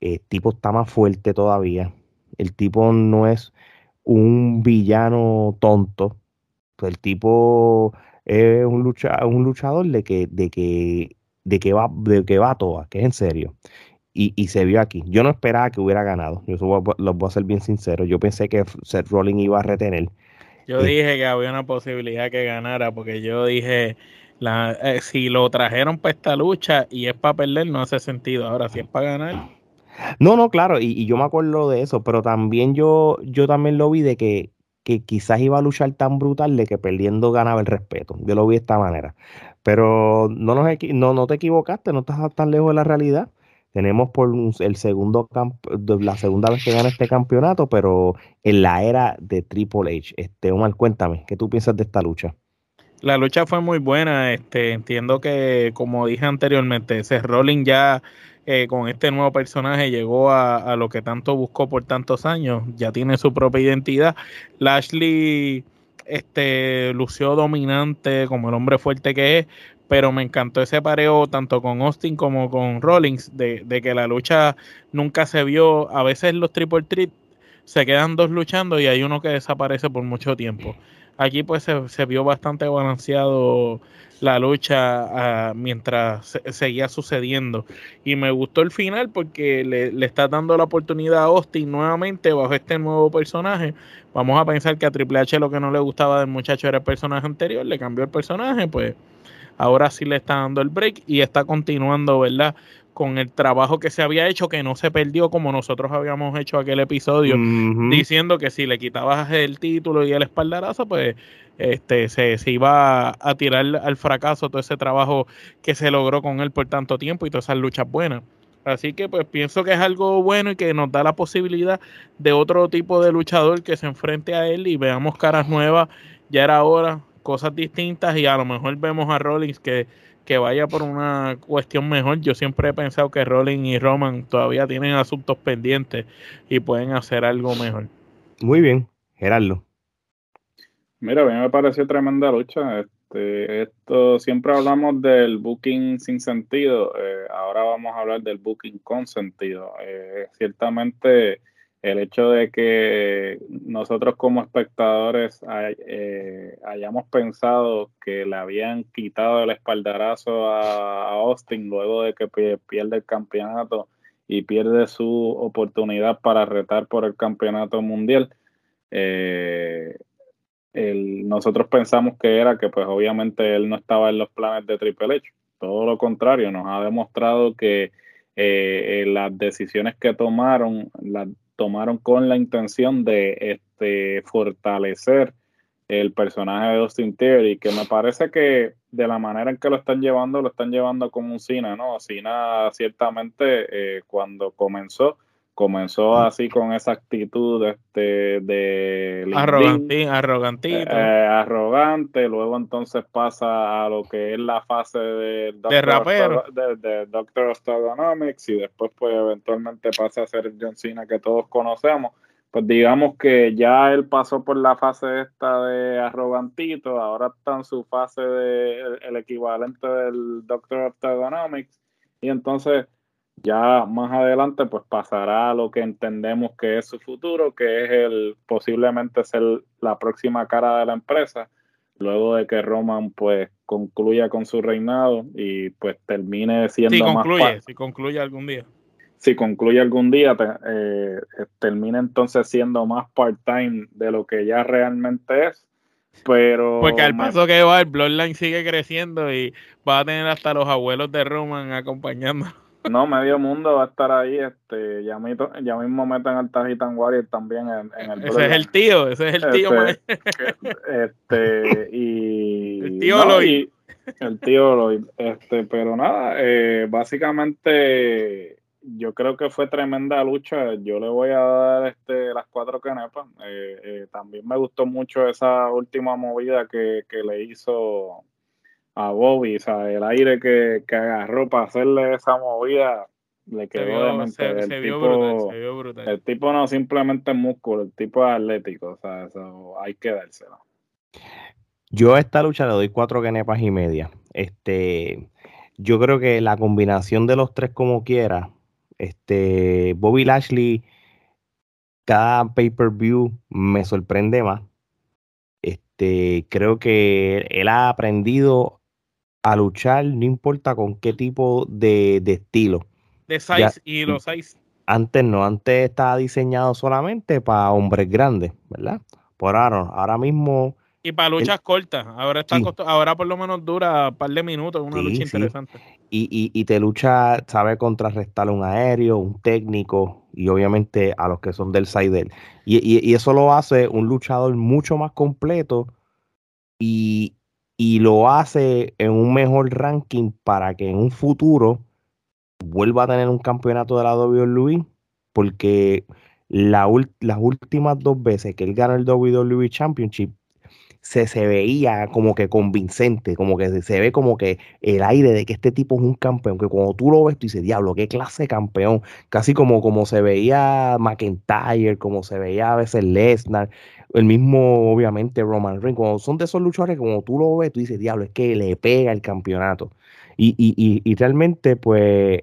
El tipo está más fuerte todavía. El tipo no es un villano tonto. El tipo es un, lucha, un luchador de que, de que, de que va, de que va a toa, que es en serio. Y, se vio aquí. Yo no esperaba que hubiera ganado. Yo los voy a ser bien sincero. Yo pensé que Seth Rollins iba a retener.
Yo dije que había una posibilidad que ganara, porque yo dije, eh, si lo trajeron para esta lucha y es para perder, no hace sentido. Ahora, si es para ganar.
No, no, claro, y, yo me acuerdo de eso, pero también yo, yo también lo vi de que, que quizás iba a luchar tan brutal de que perdiendo ganaba el respeto. Yo lo vi de esta manera. Pero no, nos, no, no te equivocaste, no estás tan lejos de la realidad. Tenemos por el segundo la segunda vez que gana este campeonato, pero en la era de Triple H. Este, Omar, cuéntame, ¿qué tú piensas de esta lucha?
La lucha fue muy buena. Este, entiendo que, como dije anteriormente, ese Rolling ya eh, con este nuevo personaje llegó a, lo que tanto buscó por tantos años. Ya tiene su propia identidad. Lashley este, lució dominante como el hombre fuerte que es, pero me encantó ese pareo tanto con Austin como con Rollins, de, de que la lucha nunca se vio. A veces los Triple Threat se quedan dos luchando y hay uno que desaparece por mucho tiempo. Aquí pues se, vio bastante balanceado la lucha ah, mientras seguía sucediendo. Y me gustó el final porque le, le, está dando la oportunidad a Austin nuevamente bajo este nuevo personaje. Vamos a pensar que a Triple H lo que no le gustaba del muchacho era el personaje anterior, le cambió el personaje, pues ahora sí le está dando el break y está continuando, ¿verdad? Con el trabajo que se había hecho, que no se perdió como nosotros habíamos hecho aquel episodio, diciendo que si le quitabas el título y el espaldarazo, pues este se, iba a tirar al fracaso todo ese trabajo que se logró con él por tanto tiempo y todas esas luchas buenas. Así que pues pienso que es algo bueno y que nos da la posibilidad de otro tipo de luchador que se enfrente a él y veamos caras nuevas. Ya era hora, cosas distintas y a lo mejor vemos a Rollins que que vaya por una cuestión mejor. Yo siempre he pensado que Rollins y Roman todavía tienen asuntos pendientes y pueden hacer algo mejor.
Muy bien, Gerardo.
Mira, a mí me pareció tremenda lucha. Este, esto siempre hablamos del booking sin sentido. Eh, ahora vamos a hablar del booking con sentido. Eh, ciertamente el hecho de que nosotros como espectadores eh, hayamos pensado que le habían quitado el espaldarazo a, Austin luego de que pierde el campeonato y pierde su oportunidad para retar por el campeonato mundial. Eh, nosotros pensamos que era que pues obviamente él no estaba en los planes de Triple H. Todo lo contrario, nos ha demostrado que eh, las decisiones que tomaron, las tomaron con la intención de este, fortalecer el personaje de Austin Theory, que me parece que de la manera en que lo están llevando, lo están llevando como un Cena, ¿no? Cena ciertamente eh, cuando comenzó, comenzó así con esa actitud este, de
arrogantito.
Eh, arrogante, luego entonces pasa a lo que es la fase de,
de rapero.
de, Doctor y después pues eventualmente pasa a ser John Cena que todos conocemos. Pues digamos que ya él pasó por la fase esta de arrogantito, ahora está en su fase de el, equivalente del Doctor of y entonces ya más adelante pues pasará a lo que entendemos que es su futuro, que es el posiblemente ser la próxima cara de la empresa, luego de que Roman pues concluya con su reinado y pues termine siendo
si concluye, si concluye algún día.
Si concluye algún día, eh, termine entonces siendo más part-time de lo que ya realmente es. Pero.
Porque al paso que va, el Bloodline sigue creciendo y va a tener hasta los abuelos de Roman acompañando.
No, medio mundo va a estar ahí. Este, ya, mismo, ya mismo meten al Tajitan Warrior también en, el.
Ese es el tío, ese es el tío.
Este, este *laughs* y.
El tío no,
El tío Lloyd. Este, pero nada, eh, básicamente yo creo que fue tremenda lucha. Yo le voy a dar este, las cuatro canepas. Eh, eh, también me gustó mucho esa última movida que, que le hizo a Bobby, o sea, el aire que, agarró para hacerle esa movida le quedó de mente. el, tipo, el tipo no simplemente es músculo, el tipo es atlético, o sea, eso hay que dárselo.
Yo a esta lucha le doy cuatro canepas y media. Este, yo creo que la combinación de los tres como quiera, este, Bobby Lashley, cada pay-per-view me sorprende más. Este, creo que él ha aprendido a luchar, no importa con qué tipo de, estilo.
De size y los size.
Antes no, antes estaba diseñado solamente para hombres grandes, ¿verdad? Por ahora, ahora mismo.
Y para luchas cortas. Ahora está ahora por lo menos dura un par de minutos, una lucha interesante.
Y, y, te lucha, sabe contrarrestar un aéreo, un técnico y obviamente a los que son del side Y, y eso lo hace un luchador mucho más completo y, y lo hace en un mejor ranking para que en un futuro vuelva a tener un campeonato de la WWE, porque las últimas dos veces que él ganó el WWE Championship se, se veía como que convincente, como que se, ve como que el aire de que este tipo es un campeón, que cuando tú lo ves tú dices, diablo, qué clase de campeón, casi como, como se veía McIntyre, como se veía a veces Lesnar, el mismo, obviamente, Roman Reigns, cuando son de esos luchadores, como tú lo ves, tú dices, diablo, es que le pega el campeonato. Y, y, y, y realmente, pues,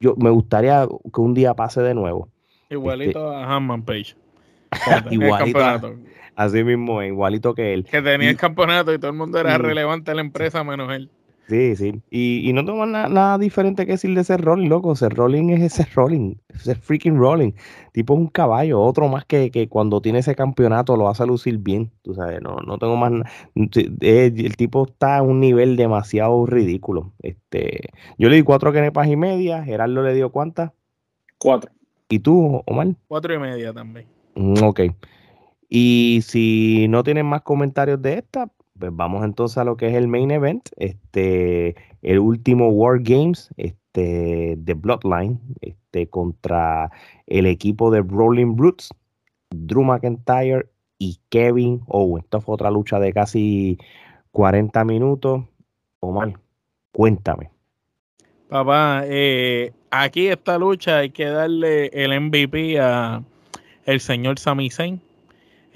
yo me gustaría que un día pase de nuevo.
Igualito este a Hanman Page. *laughs*
igualito. Así mismo, igualito que él.
Que tenía el campeonato y todo el mundo era relevante en la empresa menos él.
Sí, sí. Y, y no tengo nada diferente que decir de ese rolling, loco. Ese rolling es ese rolling. Ese freaking rolling. Tipo es un caballo. Otro más que, que cuando tiene ese campeonato lo hace lucir bien. Tú sabes, no, no tengo más. El tipo está a un nivel demasiado ridículo. Este, yo le di cuatro kenepas y media. Gerardo le dio cuántas?
Cuatro.
¿Y tú, Omar?
Cuatro y media también.
Mm, ok. Y si no tienen más comentarios de esta, pues vamos entonces a lo que es el main event, este, el último War Games, este, de Bloodline, este, contra el equipo de Rolling Brutes, Drew McIntyre y Kevin Owen. Esta fue otra lucha de casi 40 minutos. Omar, cuéntame.
Papá, eh, aquí esta lucha hay que darle el MVP a el señor Sami Zayn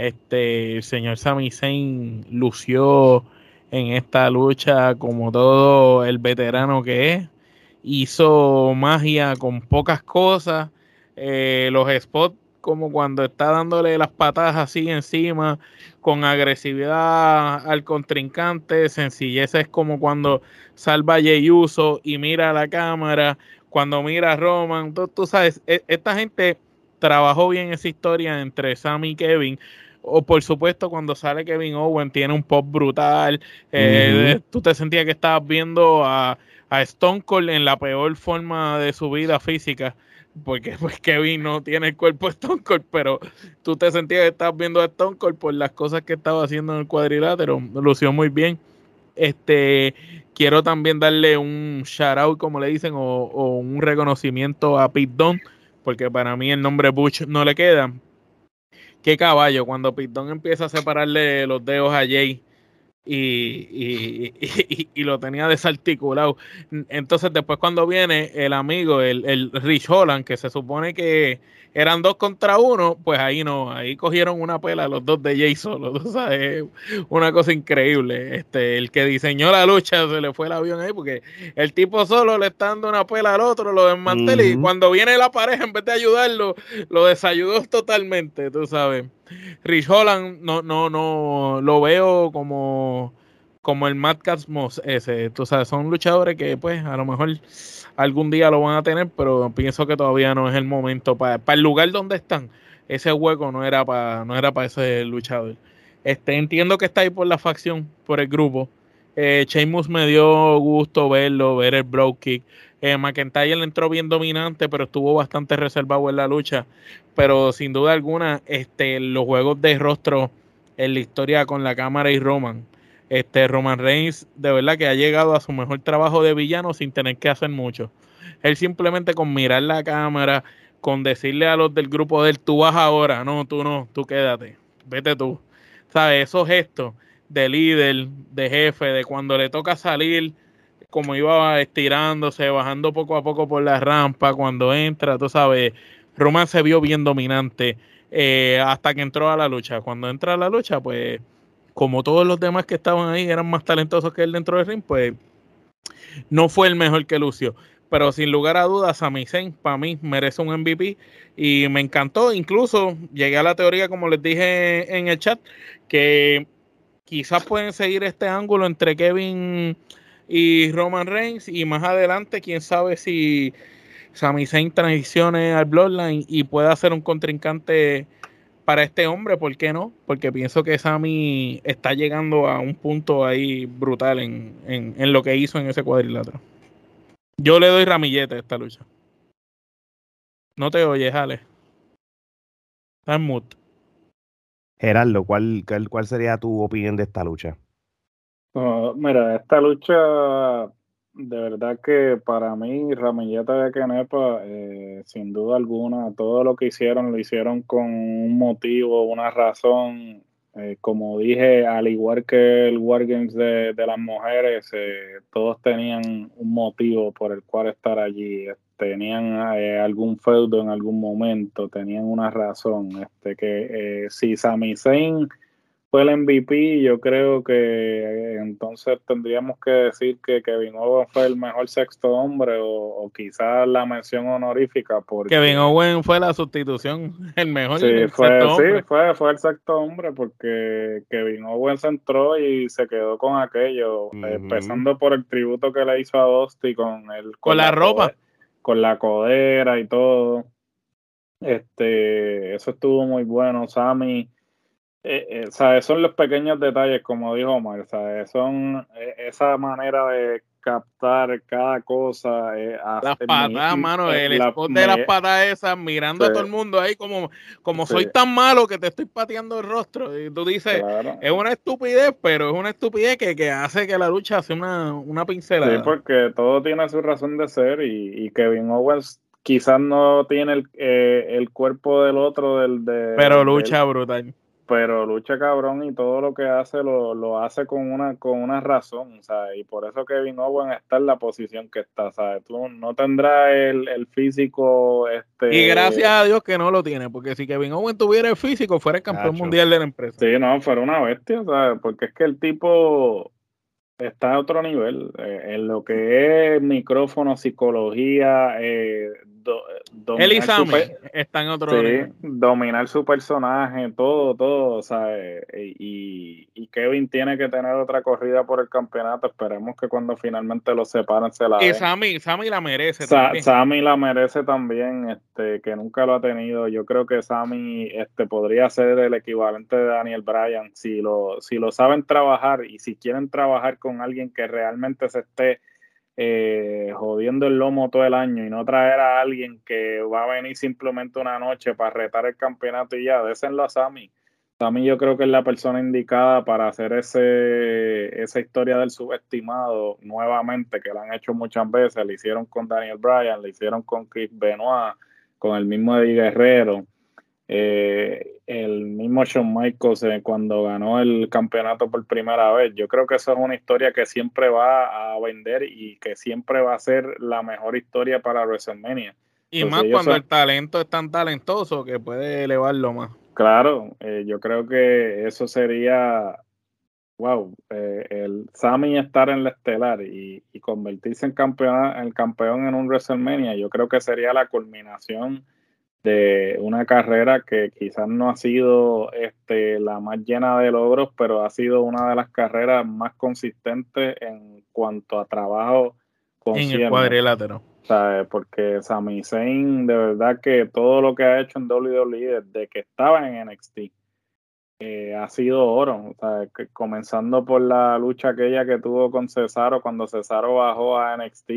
este, señor Sami Zayn lució en esta lucha como todo el veterano que es. Hizo magia con pocas cosas. Eh, los spots como cuando está dándole las patadas así encima, con agresividad al contrincante, sencillez es como cuando salva a Uso y mira a la cámara, cuando mira a Roman, tú, tú sabes, e, esta gente trabajó bien esa historia entre Sam y Kevin, o por supuesto cuando sale Kevin Owen tiene un pop brutal. Eh, tú te sentías que estabas viendo a, a, Stone Cold en la peor forma de su vida física. Porque pues Kevin no tiene el cuerpo de Stone Cold, pero tú te sentías que estabas viendo a Stone Cold por las cosas que estaba haciendo en el cuadrilátero. Lució muy bien. Este, quiero también darle un shout out, como le dicen, o, o un reconocimiento a Pete Dunne, porque para mí el nombre Butch no le queda, qué caballo, cuando Pitón empieza a separarle los dedos a Jay y, y, lo tenía desarticulado. Entonces, después, cuando viene el amigo, el, el Rich Holland, que se supone que eran dos contra uno, pues ahí no, ahí cogieron una pela los dos de Jay solo, *laughs* tú sabes, una cosa increíble. Este, el que diseñó la lucha se le fue el avión ahí porque el tipo solo le está dando una pela al otro, lo desmantela y cuando viene la pareja, en vez de ayudarlo, lo desayudó totalmente, tú sabes. Rich Holland no, no, no, lo veo como como el Matt Cosmos ese, tú sabes, son luchadores que pues a lo mejor algún día lo van a tener, pero pienso que todavía no es el momento para, el lugar donde están. Ese hueco no era para no era para ese luchador. Este, entiendo que está ahí por la facción, por el grupo. Eh, me dio gusto verlo, ver el broke kick. Eh, McIntyre entró bien dominante, pero estuvo bastante reservado en la lucha. Pero sin duda alguna, este, los juegos de rostro en la historia con la cámara y Roman este Roman Reigns de verdad que ha llegado a su mejor trabajo de villano sin tener que hacer mucho. Él simplemente con mirar la cámara, con decirle a los del grupo de él, tú vas ahora, no, tú no, tú quédate, vete tú. ¿Sabes? Esos gestos de líder, de jefe, de cuando le toca salir, como iba estirándose, bajando poco a poco por la rampa, cuando entra, tú sabes, Roman se vio bien dominante eh, hasta que entró a la lucha. Cuando entra a la lucha, pues como todos los demás que estaban ahí eran más talentosos que él dentro del ring, pues no fue el mejor que Lucio. Pero sin lugar a dudas, Sami Zayn para mí merece un MVP y me encantó. Incluso llegué a la teoría, como les dije en el chat, que quizás pueden seguir este ángulo entre Kevin y Roman Reigns y más adelante, quién sabe si Sami Zayn transicione al Bloodline y pueda ser un contrincante para este hombre, ¿por qué no? Porque pienso que Sammy está llegando a un punto ahí brutal en, lo que hizo en ese cuadrilátero. Yo le doy ramillete a esta lucha. No te oyes, Ale. Está en
Gerardo, ¿cuál, cuál, sería tu opinión de esta lucha?
Mira, esta lucha de verdad que para mí, Ramilleta de Kenepa, eh, sin duda alguna, todo lo que hicieron lo hicieron con un motivo, una razón. Eh, como dije, al igual que el Wargames de, de las mujeres, eh, todos tenían un motivo por el cual estar allí. Tenían algún feudo en algún momento, tenían una razón. Este, que si Sami Zayn fue el MVP, yo creo que eh, entonces tendríamos que decir que Kevin Owen fue el mejor sexto hombre o, quizás la mención honorífica. Porque,
Kevin Owen fue la sustitución, *laughs* el mejor
sí, fue, Sí, fue, fue el sexto hombre porque Kevin Owen se entró y se quedó con aquello, empezando por el tributo que le hizo a Dusty con, el,
con, la, ropa.
con la codera y todo. Este, eso estuvo muy bueno. Sammy eh, eh, son los pequeños detalles, como dijo Omar, son eh, esa manera de captar cada cosa. Eh,
las patas, mano, el spot de las patas esas, mirando a todo el mundo ahí como, como soy tan malo que te estoy pateando el rostro. Y tú dices, es una estupidez, pero es una estupidez que, que hace que la lucha sea una, una pincelada.
Sí, porque todo tiene su razón de ser y, y Kevin Owens quizás no tiene el, el cuerpo del otro del de...
Pero lucha brutal
pero lucha cabrón y todo lo que hace lo, lo hace con una con una razón, ¿sabes? Y por eso Kevin Owen está en la posición que está, ¿sabes? Tú no tendrás el, el, físico este
Y gracias a Dios que no lo tiene, porque si Kevin Owen tuviera el físico, fuera el campeón mundial de la empresa.
Sí, no, fuera una bestia, ¿sabes? Porque es que el tipo está a otro nivel eh, en lo que es micrófono, psicología, eh,
él y Sammy están en otro
sí, dominar su personaje, todo, todo, o sea, eh, y, y, Kevin tiene que tener otra corrida por el campeonato, esperemos que cuando finalmente lo separen se la
Y Sammy, Sammy la merece
también. Sammy la merece también, este, que nunca lo ha tenido, yo creo que Sammy este, podría ser el equivalente de Daniel Bryan, si lo, si lo saben trabajar y si quieren trabajar con alguien que realmente se esté eh, jodiendo el lomo todo el año y no traer a alguien que va a venir simplemente una noche para retar el campeonato y ya, désenlo a Sammy. Sammy yo creo que es la persona indicada para hacer ese, esa historia del subestimado nuevamente, que la han hecho muchas veces, le hicieron con Daniel Bryan, le hicieron con Chris Benoit, con el mismo Eddie Guerrero. Eh, el mismo Shawn Michaels eh, cuando ganó el campeonato por primera vez. Yo creo que eso es una historia que siempre va a vender y que siempre va a ser la mejor historia para WrestleMania.
Y más cuando el talento es tan talentoso que puede elevarlo más.
Claro, eh, yo creo que eso sería, wow, el Sami estar en la estelar y, convertirse en campeón, en campeón en un WrestleMania, yo creo que sería la culminación de una carrera que quizás no ha sido este, la más llena de logros, pero ha sido una de las carreras más consistentes en cuanto a trabajo
en el cuadrilátero.
Porque Sami Zayn, de verdad que todo lo que ha hecho en WWE desde que estaba en NXT eh, ha sido oro. comenzando por la lucha aquella que tuvo con Cesaro cuando Cesaro bajó a NXT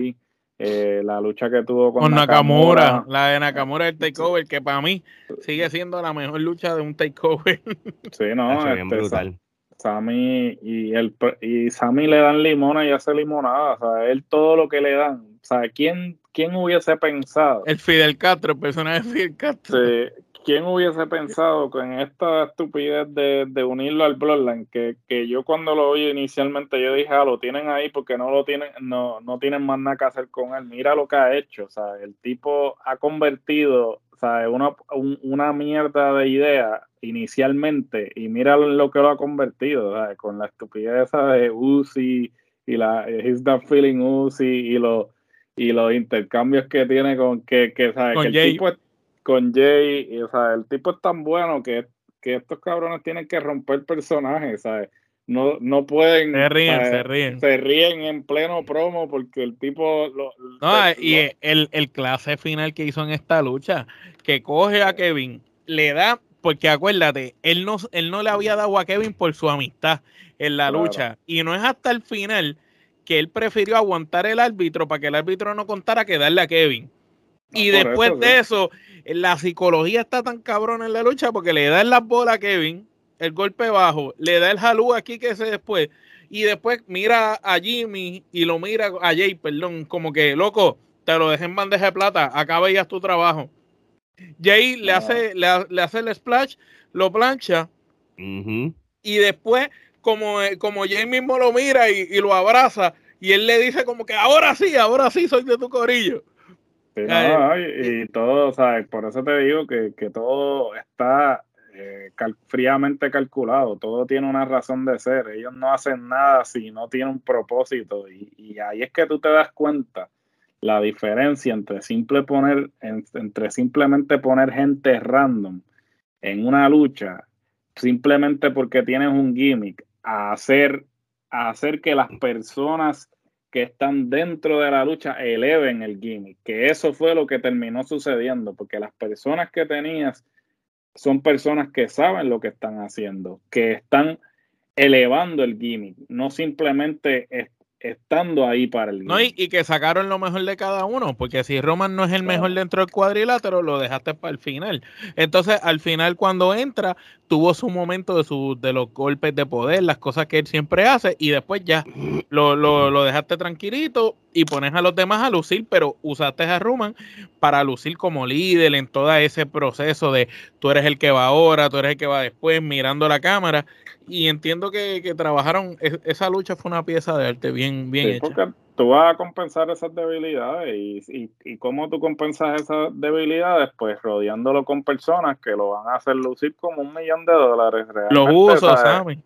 eh, la lucha que tuvo con,
Nakamura, la de Nakamura del takeover, que para mí sigue siendo la mejor lucha de un takeover. *laughs*
Sí, no, este, Sammy y el y Sammy le dan limona y hace limonada, o sea, él todo lo que le dan, o sea, ¿quién, quién hubiese pensado?
El Fidel Castro, el personaje de Fidel Castro.
¿Quién hubiese pensado con esta estupidez de, unirlo al Bloodline? Que, que, yo cuando lo oí inicialmente yo dije, ah, lo tienen ahí porque no lo tienen, no, no tienen más nada que hacer con él. Mira lo que ha hecho, o sea, el tipo ha convertido, o sea, una, una mierda de idea inicialmente y mira lo que lo ha convertido, con la estupidez de Uzi y la He's Not Feeling Uzi y los y los intercambios que tiene con que, que, ¿sabes? que el tipo con Jay, y, o sea, el tipo es tan bueno que, que estos cabrones tienen que romper personajes, ¿sabes? No, no pueden.
Se ríen, se ríen.
Se ríen en pleno promo porque el tipo. Lo,
no, y el, el clase final que hizo en esta lucha, que coge a Kevin, le da, porque acuérdate, él no, él no le había dado a Kevin por su amistad en la lucha. Y no es hasta el final que él prefirió aguantar el árbitro para que el árbitro no contara que darle a Kevin. Y después de eso, la psicología está tan cabrón en la lucha porque le da en las bolas a Kevin, el golpe bajo, le da el jalú aquí que se después, y después mira a Jimmy y lo mira a Jay, perdón, como que, loco, te lo dejé en bandeja de plata, acá veías tu trabajo. Jay le, hace, le, hace el splash, lo plancha, y después, como, como Jay mismo lo mira y, y lo abraza, y él le dice como que ahora sí, ahora sí soy de tu corillo
y, todo, ¿sabes? Por eso te digo que, todo está eh, fríamente calculado, todo tiene una razón de ser, ellos no hacen nada si no tienen un propósito y, ahí es que tú te das cuenta la diferencia entre simple poner entre simplemente poner gente random en una lucha simplemente porque tienes un gimmick a hacer a hacer que las personas que están dentro de la lucha eleven el gimmick, que eso fue lo que terminó sucediendo, porque las personas que tenías son personas que saben lo que están haciendo, que están elevando el gimmick, no simplemente estando ahí para el
No, y, que sacaron lo mejor de cada uno, porque si Roman no es el mejor dentro del cuadrilátero, lo dejaste para el final. Entonces, al final, cuando entra, tuvo su momento de, su, de los golpes de poder, las cosas que él siempre hace, y después ya lo, lo, lo dejaste tranquilito y pones a los demás a lucir, pero usaste a Roman para lucir como líder en todo ese proceso de tú eres el que va ahora, tú eres el que va después, mirando la cámara y entiendo que, trabajaron, esa lucha fue una pieza de arte bien, bien hecha. Porque
tú vas a compensar esas debilidades y, y, cómo tú compensas esas debilidades, pues rodeándolo con personas que lo van a hacer lucir como un millón de dólares.
Los usos, Sammy.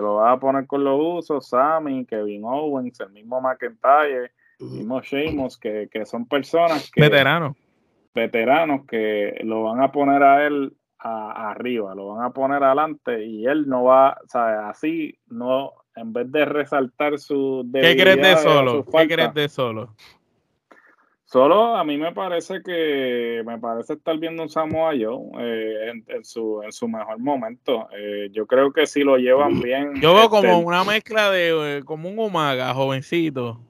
lo vas a poner con los usos, Sammy, Kevin Owens, el mismo McIntyre, el mismo Sheamus, que, que son personas que...
Veteranos.
Veteranos que lo van a poner a él arriba, lo van a poner adelante y él no va, o sea, así no, en vez de resaltar su
¿Qué crees de solo? ¿Qué crees de solo?
Solo a mí me parece que me parece estar viendo un Samoa Joe eh, en, su, en su mejor momento. Eh, yo creo que si lo llevan bien.
Yo veo como este, una mezcla de eh, como un Umaga, jovencito.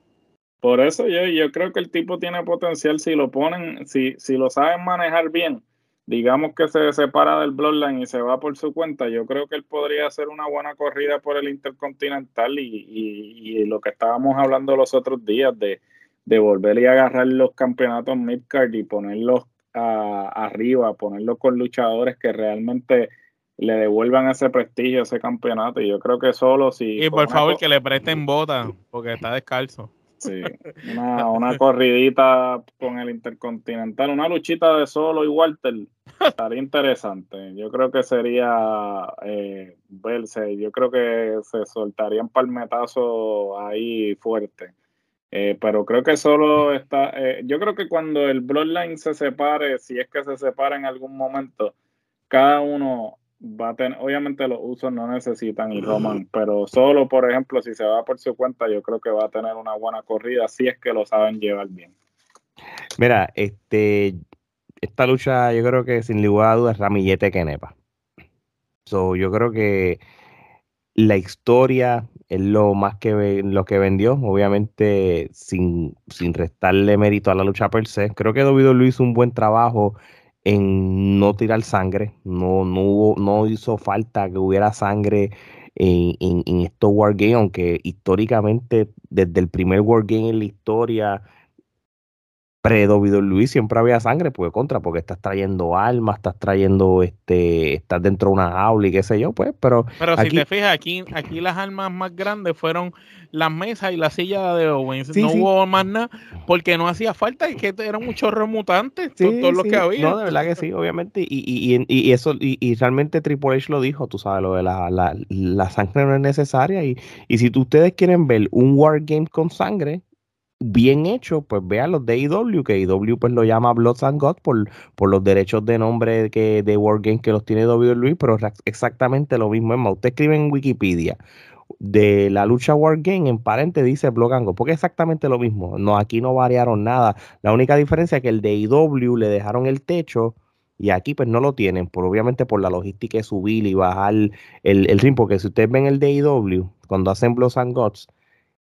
Por eso yo, yo creo que el tipo tiene potencial si lo ponen, si, si lo saben manejar bien digamos que se separa del Bloodline y se va por su cuenta, yo creo que él podría hacer una buena corrida por el Intercontinental y, lo que estábamos hablando los otros días de, de volver y agarrar los campeonatos midcard y ponerlos arriba, ponerlos con luchadores que realmente le devuelvan ese prestigio, ese campeonato. Y yo creo que solo si...
Y por favor que le presten botas, porque está descalzo.
Sí, *laughs* una, una corridita con el Intercontinental, una luchita de solo y Walter estaría interesante. Yo creo que sería eh, verse, yo creo que se soltarían palmetazos ahí fuerte. Eh, pero creo que solo está, eh, yo creo que cuando el Bloodline se separe, si es que se separa en algún momento, cada uno va a tener, obviamente los usos no necesitan y Roman, pero solo, por ejemplo, si se va por su cuenta, yo creo que va a tener una buena corrida si es que lo saben llevar bien.
Mira, este, esta lucha yo creo que sin lugar a dudas ramillete que nepa. So, yo creo que la historia es lo más que lo que vendió, obviamente sin, sin restarle mérito a la lucha per se. Creo que WWE hizo un buen trabajo en no tirar sangre, no, no, hubo, no hizo falta que hubiera sangre en, en, en estos Wargames, aunque históricamente, desde el primer Wargame en la historia, pre Luis siempre había sangre, pues contra, porque estás trayendo almas, estás trayendo, este, estás dentro de una jaula y qué sé yo, pues, pero.
Pero si te fijas, aquí, aquí las almas más grandes fueron las mesas y la silla de Owens. no hubo más nada, porque no hacía falta, y que eran muchos remutantes, todo, lo que había.
No, de verdad que sí, obviamente, y, y, y, eso, y, realmente Triple H lo dijo, tú sabes, lo de la, la, la sangre no es necesaria, y, y si ustedes quieren ver un Wargame con sangre, bien hecho, pues vean los de IW, que IW pues lo llama Bloods and God por, por los derechos de nombre que, de Wargame que los tiene WWE, pero exactamente lo mismo. Es más, usted escribe en Wikipedia de la lucha Wargame, en parente dice Blood and God, porque es exactamente lo mismo. No, aquí no variaron nada. La única diferencia es que el de IW le dejaron el techo y aquí pues no lo tienen, por obviamente por la logística de subir y bajar el, el ring, porque si ustedes ven el de cuando hacen Bloods and Gods,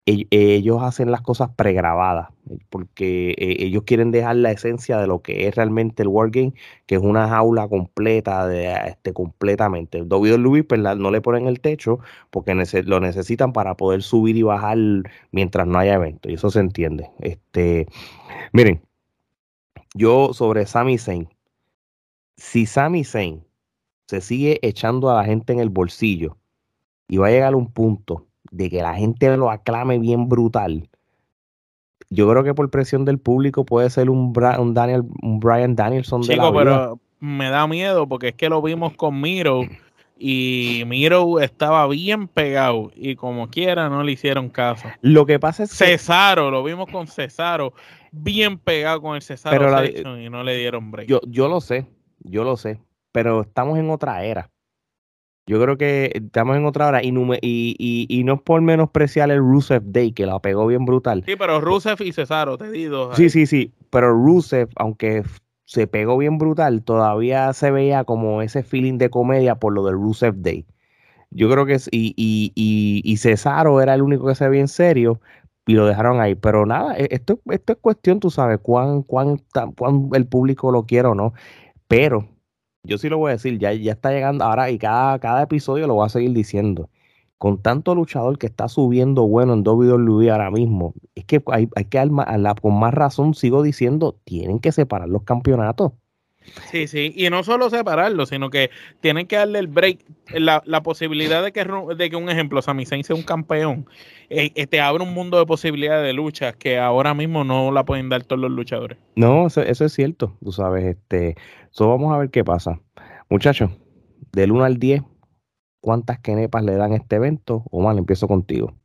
ellos hacen las cosas pregrabadas, eh, porque eh, ellos quieren dejar la esencia de lo que es realmente el Wargame, que es una jaula completa, de, este, completamente. El WWE pues, no le ponen el techo porque lo necesitan para poder subir y bajar mientras no haya evento, y eso se entiende. Este, miren, yo sobre Sami Zayn, si Sami Zayn se sigue echando a la gente en el bolsillo y va a llegar a un punto de que la gente lo aclame bien brutal, yo creo que por presión del público puede ser un, un Daniel, un Brian Danielson de la
pero, me da miedo porque es que lo vimos con Miro y Miro estaba bien pegado y como quiera no le hicieron caso.
Lo que pasa es que
Cesaro, lo vimos con Cesaro, bien pegado con el Cesaro y no le dieron break.
Yo, yo lo sé, yo lo sé, pero estamos en otra era. Yo creo que estamos en otra hora y, y, y, no es por menospreciar el Rusev Day, que la pegó bien brutal.
Sí, pero Rusev y Cesaro, te digo.
Sí, sí, sí, pero Rusev, aunque se pegó bien brutal, todavía se veía como ese feeling de comedia por lo del Rusev Day. Yo creo que es, y, y, y, Cesaro era el único que se veía en serio y lo dejaron ahí. Pero nada, e, esto, esto es cuestión, tú sabes, cuán, cuán, cuán el público lo quiere o no. Pero yo sí lo voy a decir, ya, ya está llegando ahora y cada, cada episodio lo voy a seguir diciendo. Con tanto luchador que está subiendo bueno en WWE ahora mismo, es que hay, hay que, con más razón sigo diciendo, tienen que separar los campeonatos.
Sí, sí, y no solo separarlo, sino que tienen que darle el break, la, posibilidad de que, de que un ejemplo, Sami Zayn sea un campeón, eh, eh, te abre un mundo de posibilidades de lucha que ahora mismo no la pueden dar todos los luchadores.
No, eso, es cierto, tú sabes, este, so vamos a ver qué pasa. Muchachos, del 1 al 10, ¿cuántas kenepas le dan a este evento? Omar, empiezo contigo.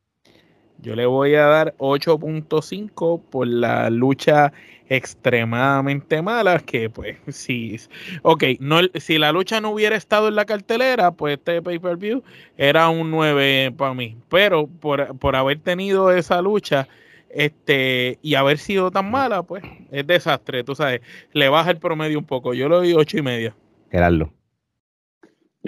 Yo le voy a dar 8.5 por la lucha extremadamente mala, que pues sí, ok, no, si la lucha no hubiera estado en la cartelera, pues este pay-per-view era un 9 para mí, pero por, por, haber tenido esa lucha este y haber sido tan mala, pues es desastre, tú sabes, le baja el promedio un poco, yo le doy 8 y media.
Gerardo.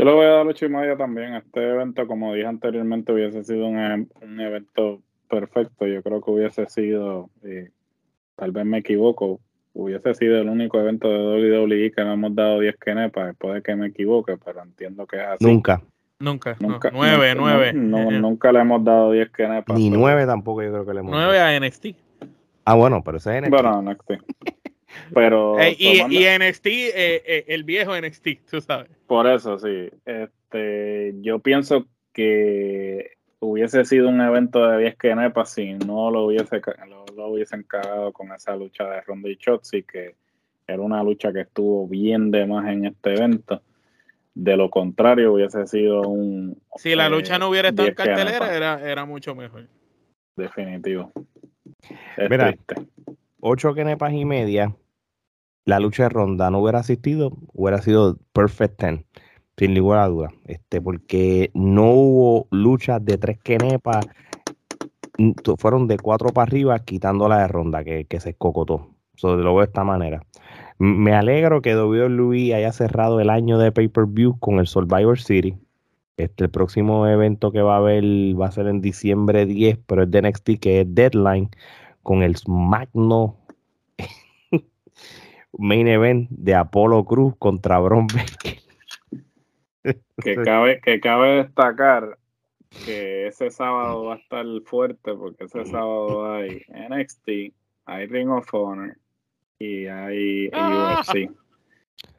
Yo le voy a dar 8 y media también. Este evento, como dije anteriormente, hubiese sido un, un evento perfecto. Yo creo que hubiese sido, eh, tal vez me equivoco, hubiese sido el único evento de WWE que no hemos dado 10 kenepas. Puede que me equivoque, pero entiendo que es así.
Nunca.
Nunca, nunca. 9, 9.
nunca le hemos dado 10 kenepas.
Ni 9 tampoco, yo creo que le hemos
9 a NXT.
Ah, bueno, pero ese es NXT.
Bueno, NXT. Pero. *laughs*
Eh, y, y, NXT, eh, eh, el viejo NXT, tú sabes.
Por eso, sí. Este, yo pienso que hubiese sido un evento de 10 kenepas si no lo hubiese lo, hubiesen cagado con esa lucha de Ronda y Chotzi, que era una lucha que estuvo bien de más en este evento. De lo contrario, hubiese sido un.
Si la lucha no hubiera estado en cartelera, era, era mucho mejor.
Definitivo.
Es Mira, triste. Ocho kenepas y media la lucha de ronda no hubiera asistido, hubiera sido Perfect Ten, sin ninguna duda. Este, porque no hubo luchas de tres kenepas, fueron de cuatro para arriba, quitando la de ronda, que, se cocotó. So, lo veo de esta manera. Me alegro que WWE haya cerrado el año de pay-per-view con el Survivor City. Este, el próximo evento que va a haber va a ser en diciembre 10, pero es de NXT, que es Deadline, con el Magno main event de Apolo Cruz contra Bron *laughs*
Que cabe, que cabe destacar que ese sábado va a estar fuerte porque ese sábado hay NXT, hay Ring of Honor y hay UFC.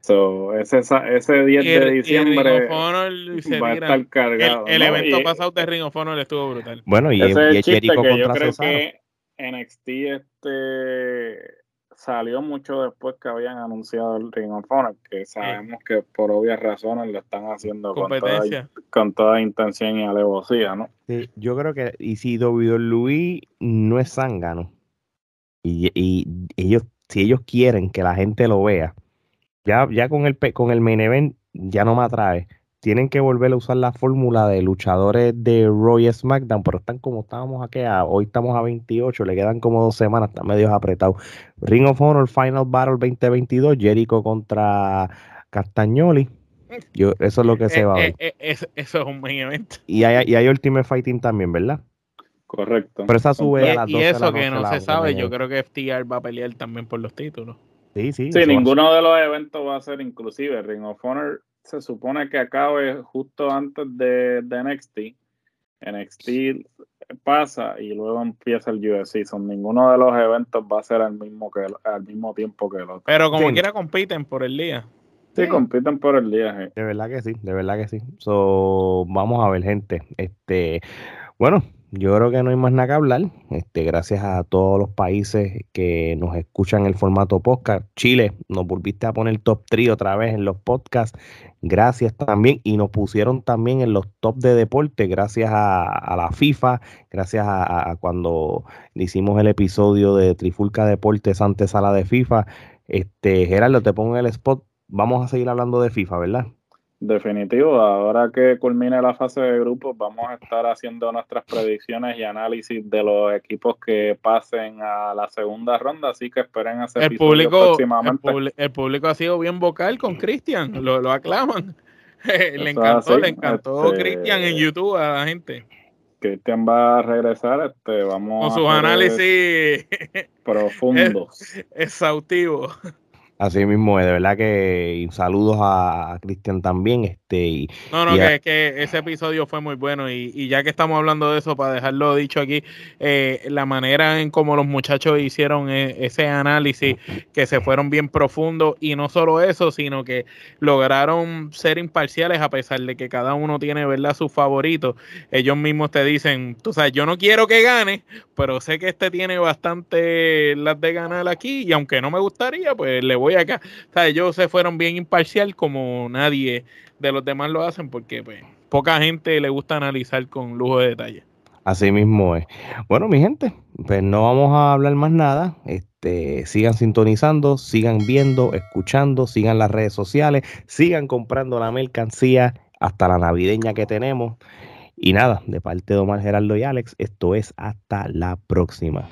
So, ese, ese 10 de diciembre va a estar cargado.
El, evento pasado de Ring of Honor estuvo brutal.
Bueno, y,
ese es el contra yo creo que NXT este salió mucho después que habían anunciado el Ring of Honor, que sabemos que por obvias razones lo están haciendo con toda, con toda, intención y alevosía, ¿no?
Sí, yo creo que y si Luis no es zángano. Y, y, ellos si ellos quieren que la gente lo vea, ya, ya con el con el main event ya no me atrae tienen que volver a usar la fórmula de luchadores de Roy SmackDown, pero están como estábamos aquí, hoy estamos a 28, le quedan como dos semanas, están medio apretados. Ring of Honor Final Battle 2022, Jericho contra Castagnoli. Yo, eso es lo que se va a
ver. Eh, eh, eso es un main evento.
Y hay, y hay Ultimate Fighting también, ¿verdad?
Correcto.
Pero esa sube a las
Y eso que no se sabe, yo creo que FTR va a pelear también por los títulos.
Sí, sí.
Sí, ninguno de los eventos va a ser inclusive. Ring of Honor se supone que acabe justo antes de, de NXT. NXT pasa y luego empieza el UFC. Son ninguno de los eventos va a ser al mismo que al mismo tiempo que el otro.
Pero como quiera compiten por el día.
Sí, compiten por el día.
De verdad que sí, de verdad que sí. So, vamos a ver, gente. Este, bueno, yo creo que no hay más nada que hablar. Este, gracias a todos los países que nos escuchan en el formato podcast. Chile, nos volviste a poner top 3 otra vez en los podcasts. Gracias también. Y nos pusieron también en los top de deporte, gracias a, la FIFA, gracias a, cuando hicimos el episodio de Trifulca Deportes antes a la de FIFA. Este, Gerardo, te pongo en el spot. Vamos a seguir hablando de FIFA, ¿verdad?
Definitivo, ahora que culmine la fase de grupos, vamos a estar haciendo nuestras predicciones y análisis de los equipos que pasen a la segunda ronda, así que esperen ese
el público, próximamente. El, público ha sido bien vocal con Cristian, lo, lo aclaman. *laughs* le encantó, le encantó este, Cristian en YouTube a la gente.
Cristian va a regresar, este, vamos
con sus análisis
profundos, *laughs*
exhaustivos.
Así mismo es, de verdad que saludos a, Cristian también. Este,
no, no, que, que, ese episodio fue muy bueno y, ya que estamos hablando de eso, para dejarlo dicho aquí, eh, la manera en cómo los muchachos hicieron e, ese análisis, que se fueron bien profundos y no solo eso, sino que lograron ser imparciales a pesar de que cada uno tiene, ¿verdad?, sus favoritos. Ellos mismos te dicen, tú sabes, yo no quiero que gane, pero sé que este tiene bastante las de ganar aquí y aunque no me gustaría, pues le voy acá. O sea, ellos se fueron bien imparcial como nadie de los demás lo hacen porque pues, poca gente le gusta analizar con lujo de detalle.
Así mismo es. Bueno, mi gente, pues no vamos a hablar más nada. Este, sigan sintonizando, sigan viendo, escuchando, sigan las redes sociales, sigan comprando la mercancía hasta la navideña que tenemos. Y nada, de parte de Omar Geraldo y Alex, esto es hasta la próxima.